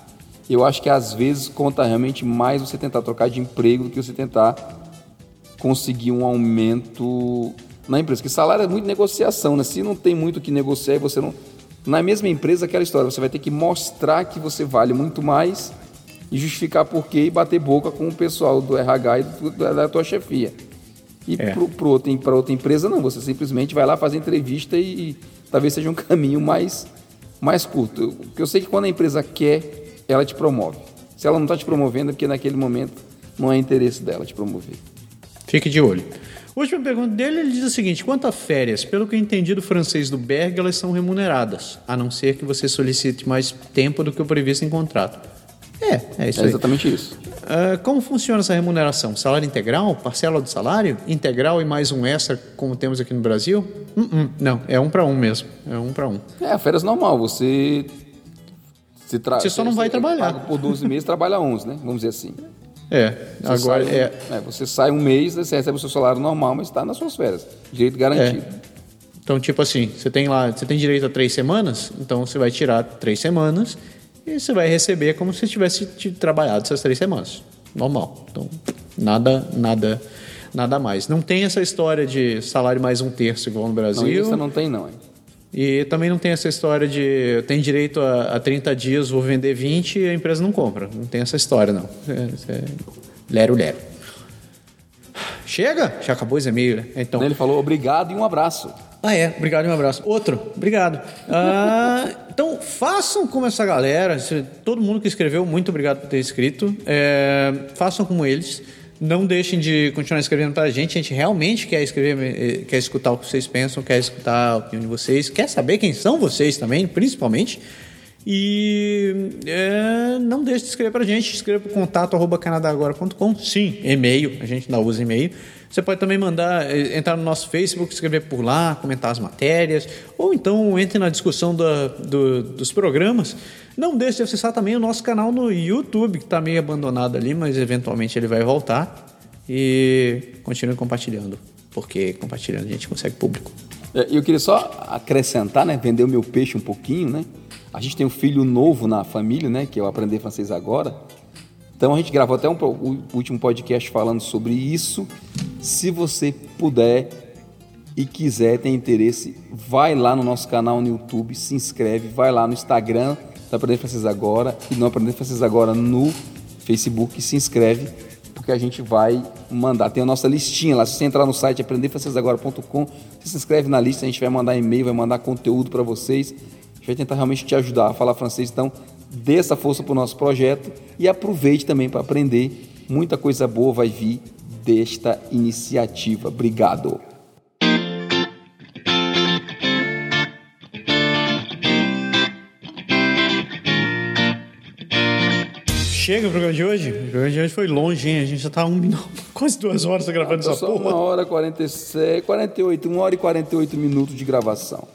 eu acho que às vezes conta realmente mais você tentar trocar de emprego do que você tentar conseguir um aumento na empresa. Porque salário é muito negociação, né? Se não tem muito o que negociar e você não. Na mesma empresa, aquela história, você vai ter que mostrar que você vale muito mais e justificar por quê e bater boca com o pessoal do RH e do- da, tua chefia. E É. para outra, outra empresa, não. Você simplesmente vai lá fazer entrevista e, e talvez seja um caminho mais, mais curto. Eu- Porque eu sei que quando a empresa quer, ela te promove. Se ela não está te promovendo, é porque naquele momento não é interesse dela te promover. Fique de olho. Última pergunta dele, ele diz o seguinte: quanto a férias, pelo que eu entendi do francês do Berg, elas são remuneradas, a não ser que você solicite mais tempo do que o previsto em contrato. É, é isso É aí. exatamente isso. Ah, como funciona essa remuneração? Salário integral? Parcela do salário? Integral e mais um extra, como temos aqui no Brasil? Hum, hum, não, é um para um mesmo. É um para um. É, férias normal. Você. Você, Você só não vai trabalhar. por 12 meses, trabalha 11, né? Vamos dizer assim. É, Você agora sai, é. é, Você sai um mês, você recebe o seu salário normal, mas está nas suas férias. Direito garantido. Então, tipo assim, você tem lá, você tem direito a três semanas, então você vai tirar três semanas e você vai receber como se tivesse trabalhado essas três semanas. Normal. Então, nada, nada, nada mais. Não tem essa história de salário mais um terço igual no Não, Brasil. isso não tem, não. hein? E também não tem essa história de tem direito a, a 30 dias, vou vender 20 e a empresa não compra. Não tem essa história, não. É, é lero, lero. Chega? Já acabou esse e-mail, né? Então. Ele falou obrigado e um abraço. Ah, é. Obrigado e um abraço. Outro. Obrigado. Ah, então, façam como essa galera. Todo mundo que escreveu, muito obrigado por ter escrito. É, façam como eles. Não deixem de continuar escrevendo para a gente. A gente realmente quer escrever, eh, quer escutar o que vocês pensam, quer escutar a opinião de vocês, quer saber quem são vocês também, principalmente. E é, não deixe de escrever para a gente. Escreva para contato arroba canadagora.com. Sim, e-mail. A gente ainda usa e-mail. Você pode também mandar, eh, entrar no nosso Facebook, escrever por lá, comentar as matérias, ou então entre na discussão da- do- dos programas. Não deixe de acessar também o nosso canal no YouTube, que está meio abandonado ali, mas eventualmente ele vai voltar. E continue compartilhando, porque compartilhando a gente consegue público. É, eu queria só acrescentar, né? Vender o meu peixe um pouquinho, né? A gente tem um filho novo na família, né? Que o Aprender Francês Agora. Então a gente gravou até um, o último podcast falando sobre isso. Se você puder e quiser, tem interesse, vai lá no nosso canal no YouTube, se inscreve, vai lá no Instagram do Aprender Francês Agora e no Aprender Francês Agora no Facebook, se inscreve, porque a gente vai mandar. Tem a nossa listinha lá, se você entrar no site aprenderfrancesagora.com, você se inscreve na lista, a gente vai mandar e-mail, vai mandar conteúdo para vocês. A gente vai tentar realmente te ajudar a falar francês, então dê essa força para o nosso projeto e aproveite também para aprender. Muita coisa boa vai vir desta iniciativa. Obrigado. Chega o programa de hoje? O programa de hoje foi longe, hein? A gente já tá um minuto, quase duas horas gravando essa Só porra. uma hora e 46, 48, uma hora e 48 minutos de gravação.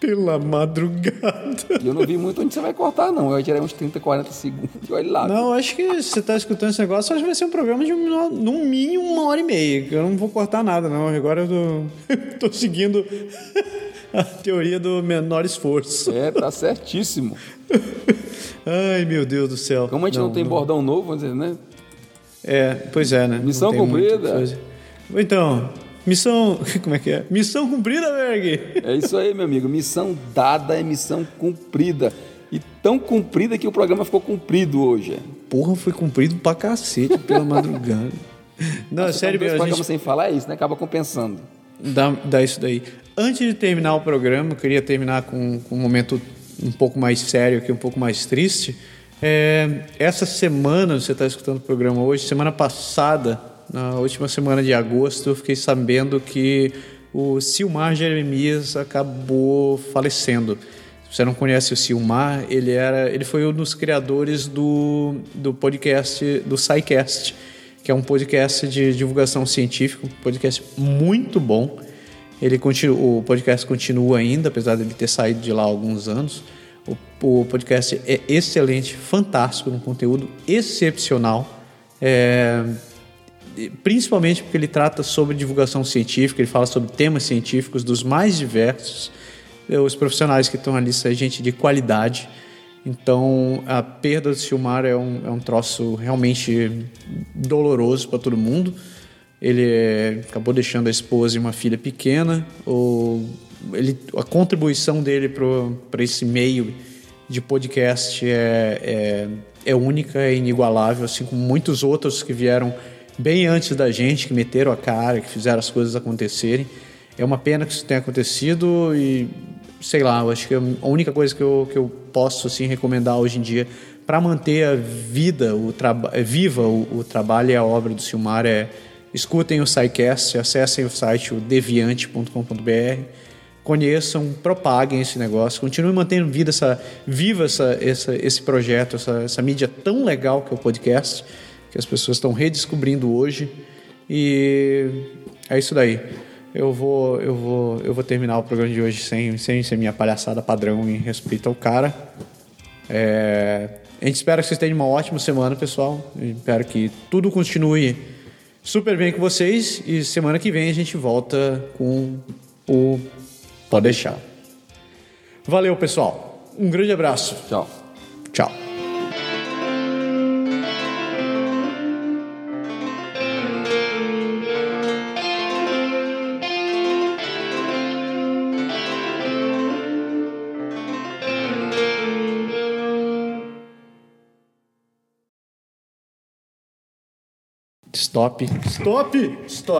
Pela madrugada. E eu não vi muito onde você vai cortar, não. Eu vai tirar uns 30, 40 segundos. Olha lá. Não, acho que se você tá escutando esse negócio, acho que vai ser um programa de um, no mínimo uma hora e meia. Eu não vou cortar nada, não. Agora eu tô, tô seguindo a teoria do menor esforço. É, tá certíssimo. Ai, meu Deus do céu. Como a gente não, tem bordão novo, vamos dizer, né? É, pois é, né? Não Missão cumprida. Então, missão. Como é que é? Missão cumprida, Berg! É isso aí, meu amigo. Missão dada é missão cumprida. E tão cumprida que o programa ficou cumprido hoje. Porra, foi cumprido pra cacete pela madrugada. Não, é sério, programas gente sem falar é isso, né? Acaba compensando. dá, dá isso daí. Antes de terminar o programa, eu queria terminar com, com um momento um pouco mais sério aqui, um pouco mais triste. É, essa semana, você está escutando o programa hoje, semana passada, Na última semana de agosto, eu fiquei sabendo que o Silmar Jeremias acabou falecendo. Se você não conhece o Silmar, ele era, ele foi um dos criadores do, do podcast do SciCast, que é um podcast de divulgação científica, um podcast muito bom. Ele continua, o podcast continua ainda, apesar de ele ter saído de lá há alguns anos. O, o podcast é excelente, fantástico, um conteúdo excepcional. É, principalmente porque ele trata sobre divulgação científica, ele fala sobre temas científicos dos mais diversos. Os profissionais que estão ali são gente de qualidade. Então, a perda do Silmar é um, é um troço realmente doloroso para todo mundo. Ele acabou deixando a esposa e uma filha pequena. O, ele, a contribuição dele para esse meio de podcast é, é, é única, é inigualável, assim como muitos outros que vieram bem antes da gente, que meteram a cara, que fizeram as coisas acontecerem. É uma pena que isso tenha acontecido e, sei lá, eu acho que a única coisa que eu, que eu posso assim, recomendar hoje em dia para manter a vida, o viva o, o, trabalho e a obra do Silmar é escutem o SciCast, acessem o site deviante.com.br, conheçam, propaguem esse negócio, continuem mantendo vida essa, viva essa, essa, esse projeto, essa, essa mídia tão legal que é o podcast que as pessoas estão redescobrindo hoje. E é isso daí. Eu vou, eu vou, eu vou terminar o programa de hoje sem, sem ser minha palhaçada padrão em respeito ao cara. É, a gente espera que vocês tenham uma ótima semana, pessoal. Eu espero que tudo continue super bem com vocês. E semana que vem a gente volta com o Pode deixar. Valeu, pessoal. Um grande abraço. Tchau. Tchau. Stop. Stop! Stop!